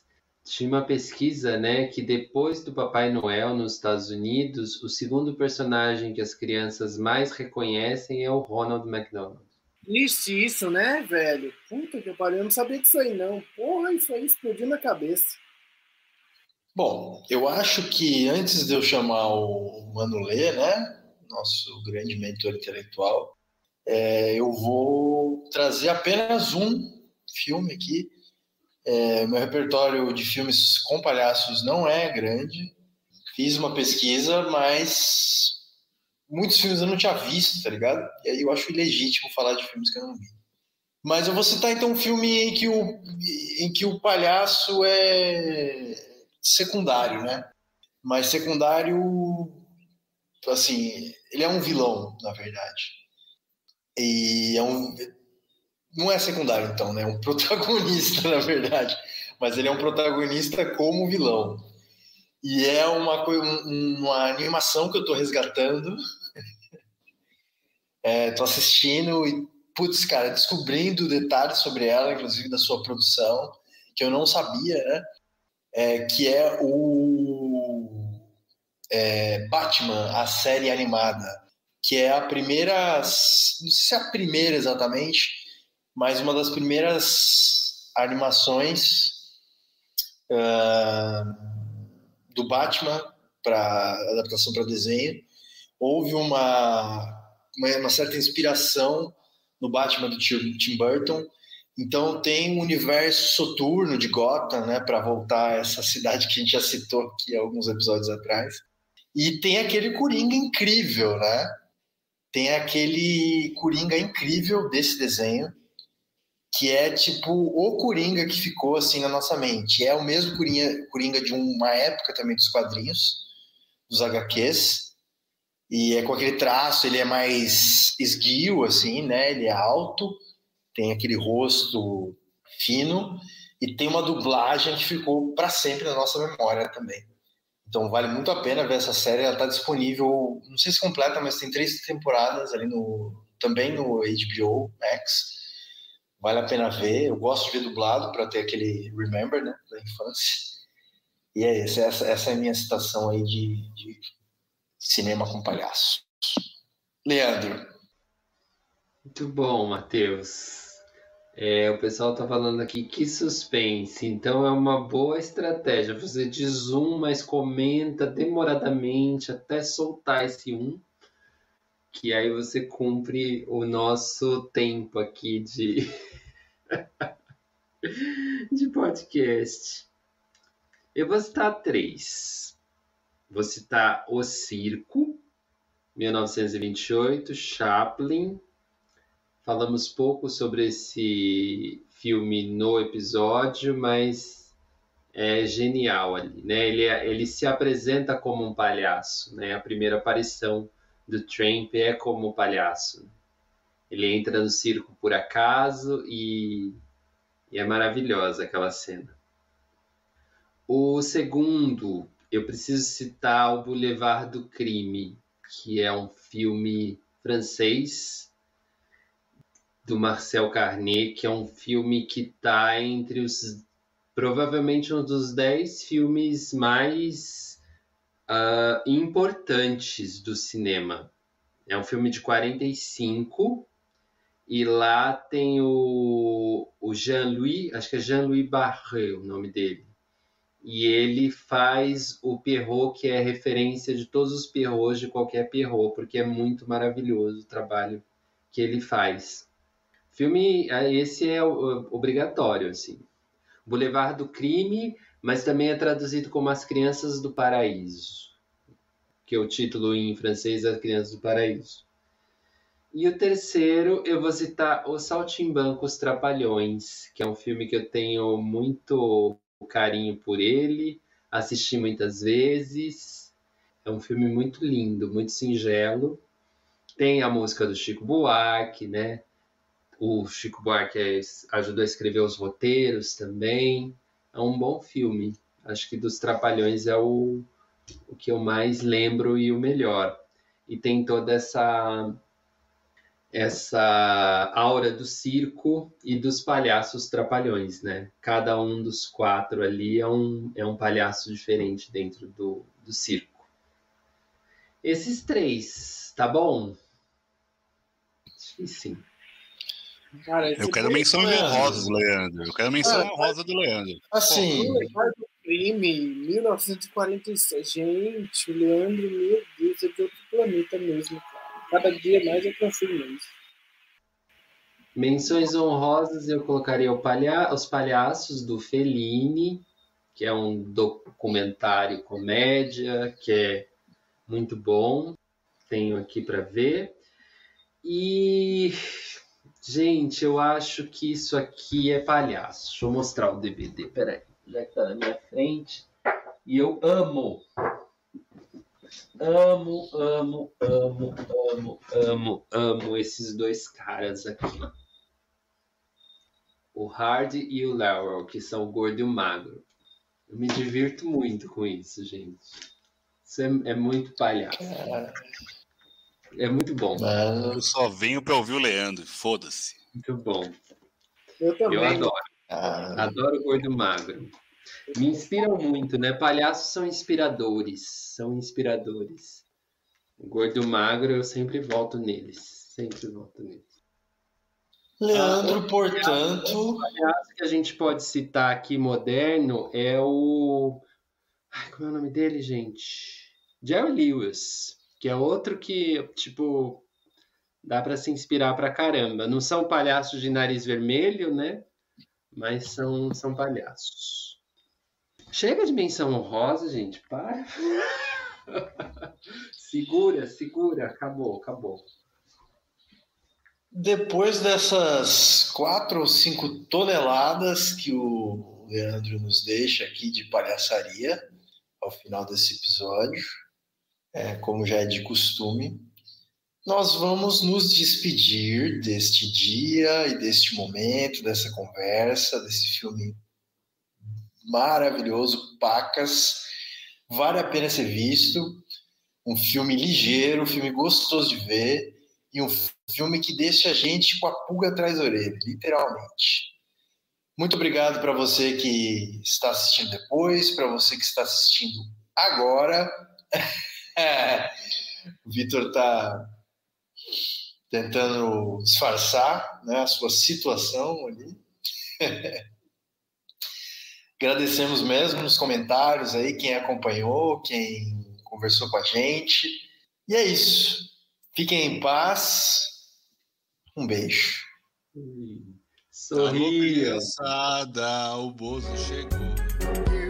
tinha uma pesquisa, né, que depois do Papai Noel nos Estados Unidos, o segundo personagem que as crianças mais reconhecem é o Ronald McDonald. Triste isso, né, velho? Puta que pariu, eu não sabia disso aí, não. Porra, isso aí explodiu na cabeça. Bom, eu acho que antes de eu chamar o Manolê, né, nosso grande mentor intelectual, é, eu vou trazer apenas um filme aqui. É, meu repertório de filmes com palhaços não é grande. Fiz uma pesquisa, mas muitos filmes eu não tinha visto, tá ligado? E aí eu acho ilegítimo falar de filmes que eu não vi. Mas eu vou citar então um filme em que o, em que o palhaço é secundário, né? Mas secundário, assim, ele é um vilão, na verdade. E é um. Não é secundário, então, né? É um protagonista, na verdade. Mas ele é um protagonista como vilão. E é uma, uma animação que eu estou resgatando. Estou é, assistindo e, putz, cara, descobrindo detalhes sobre ela, inclusive da sua produção, que eu não sabia, né? É, que é o é, Batman, a série animada, que é a primeira, não sei se é a primeira exatamente, mas uma das primeiras animações uh, do Batman para adaptação para desenho. Houve uma, uma, uma, certa inspiração no Batman do Tim Burton. Então tem um universo soturno de Gotham, né, para voltar a essa cidade que a gente já citou aqui alguns episódios atrás. E tem aquele Coringa incrível, né? Tem aquele Coringa incrível desse desenho, que é tipo o Coringa que ficou assim na nossa mente. É o mesmo Coringa, Coringa de uma época também dos quadrinhos, dos HQs. E é com aquele traço, ele é mais esguio, assim, né? Ele é alto, tem aquele rosto fino e tem uma dublagem que ficou para sempre na nossa memória também. Então vale muito a pena ver essa série. Ela está disponível, não sei se completa, mas tem três temporadas ali no também no HBO Max. Vale a pena ver. Eu gosto de ver dublado para ter aquele remember, né, da infância. E é esse, essa, essa é a minha citação aí de, de cinema com palhaço. Leandro. Muito bom, Matheus. É, o pessoal tá falando aqui que suspense, então é uma boa estratégia. Você diz um, mas comenta demoradamente até soltar esse um, que aí você cumpre o nosso tempo aqui de, de podcast. Eu vou citar três. Vou citar O Circo, 1928, Chaplin, Falamos pouco sobre esse filme no episódio, mas é genial ali, né? Ele, é, ele se apresenta como um palhaço, né? A primeira aparição do Tramp é como palhaço. Ele entra no circo por acaso e, E é maravilhosa aquela cena. O segundo, eu preciso citar o Boulevard do Crime, que é um filme francês do Marcel Carnet, que é um filme que está entre os provavelmente um dos dez filmes mais uh, importantes do cinema. É um filme de 45 e lá tem o, o Jean-Louis, acho que é Jean-Louis Barret o nome dele. E ele faz o Perrault, que é referência de todos os Perrauts de qualquer Perrault, porque é muito maravilhoso o trabalho que ele faz. Filme, é, esse é obrigatório, assim. Boulevard do Crime, mas também é traduzido como As Crianças do Paraíso, que é o título em francês As Crianças do Paraíso. E o terceiro, eu vou citar Os Saltimbancos Trapalhões, que é um filme que eu tenho muito carinho por ele, assisti muitas vezes. É um filme muito lindo, muito singelo. Tem a música do Chico Buarque, né? O Chico Buarque é, ajudou a escrever os roteiros também. É um bom filme. Acho que dos Trapalhões é o, o que eu mais lembro e o melhor. E tem toda essa essa aura do circo e dos palhaços trapalhões, né? Cada um dos quatro ali é um, é um palhaço diferente dentro do, do circo. Esses três, tá bom? Sim. Cara, eu quero menção é... honrosa do Leandro. Eu quero menção ah, honrosa do Leandro. Assim. Pô, crime, 1946. Gente, o Leandro, meu Deus, é de outro planeta mesmo. Cada dia mais eu confio nisso. Menções honrosas eu colocaria palha... Os Palhaços do Fellini, que é um documentário comédia, que é muito bom. Tenho aqui para ver. E Gente, eu acho que isso aqui é palhaço. Deixa eu mostrar o DVD, peraí. Já que tá na minha frente. E eu amo. Amo, amo, amo, amo, amo, amo esses dois caras aqui. O Hard e o Laurel, que são o gordo e o magro. Eu me divirto muito com isso, gente. Isso é, é muito palhaço. É muito bom. Eu só venho para ouvir o Leandro, foda-se. Muito bom. Eu também. Eu adoro. Ah. Adoro o gordo magro. Me inspiram muito, né? Palhaços são inspiradores. São inspiradores. O gordo magro, eu sempre volto neles. Sempre volto neles. Leandro, ah, portanto. O palhaço que a gente pode citar aqui moderno é o. Ai, como é o nome dele, gente? Jerry Lewis que é outro que, tipo, dá para se inspirar pra caramba. Não são palhaços de nariz vermelho, né? Mas são, são palhaços. Chega de menção honrosa, gente, para. segura, segura, acabou, acabou. Depois dessas quatro ou cinco toneladas que o Leandro nos deixa aqui de palhaçaria ao final desse episódio, é, como já é de costume, nós vamos nos despedir deste dia e deste momento, dessa conversa, desse filme maravilhoso, Pacas. Vale a pena ser visto. Um filme ligeiro, um filme gostoso de ver e um filme que deixa a gente com a pulga atrás da orelha, literalmente. Muito obrigado para você que está assistindo depois, para você que está assistindo agora. O Vitor está tentando disfarçar né, a sua situação ali. Agradecemos mesmo nos comentários aí quem acompanhou, quem conversou com a gente. E é isso. Fiquem em paz. Um beijo. Sorria. Alô, criançada, o Bozo chegou.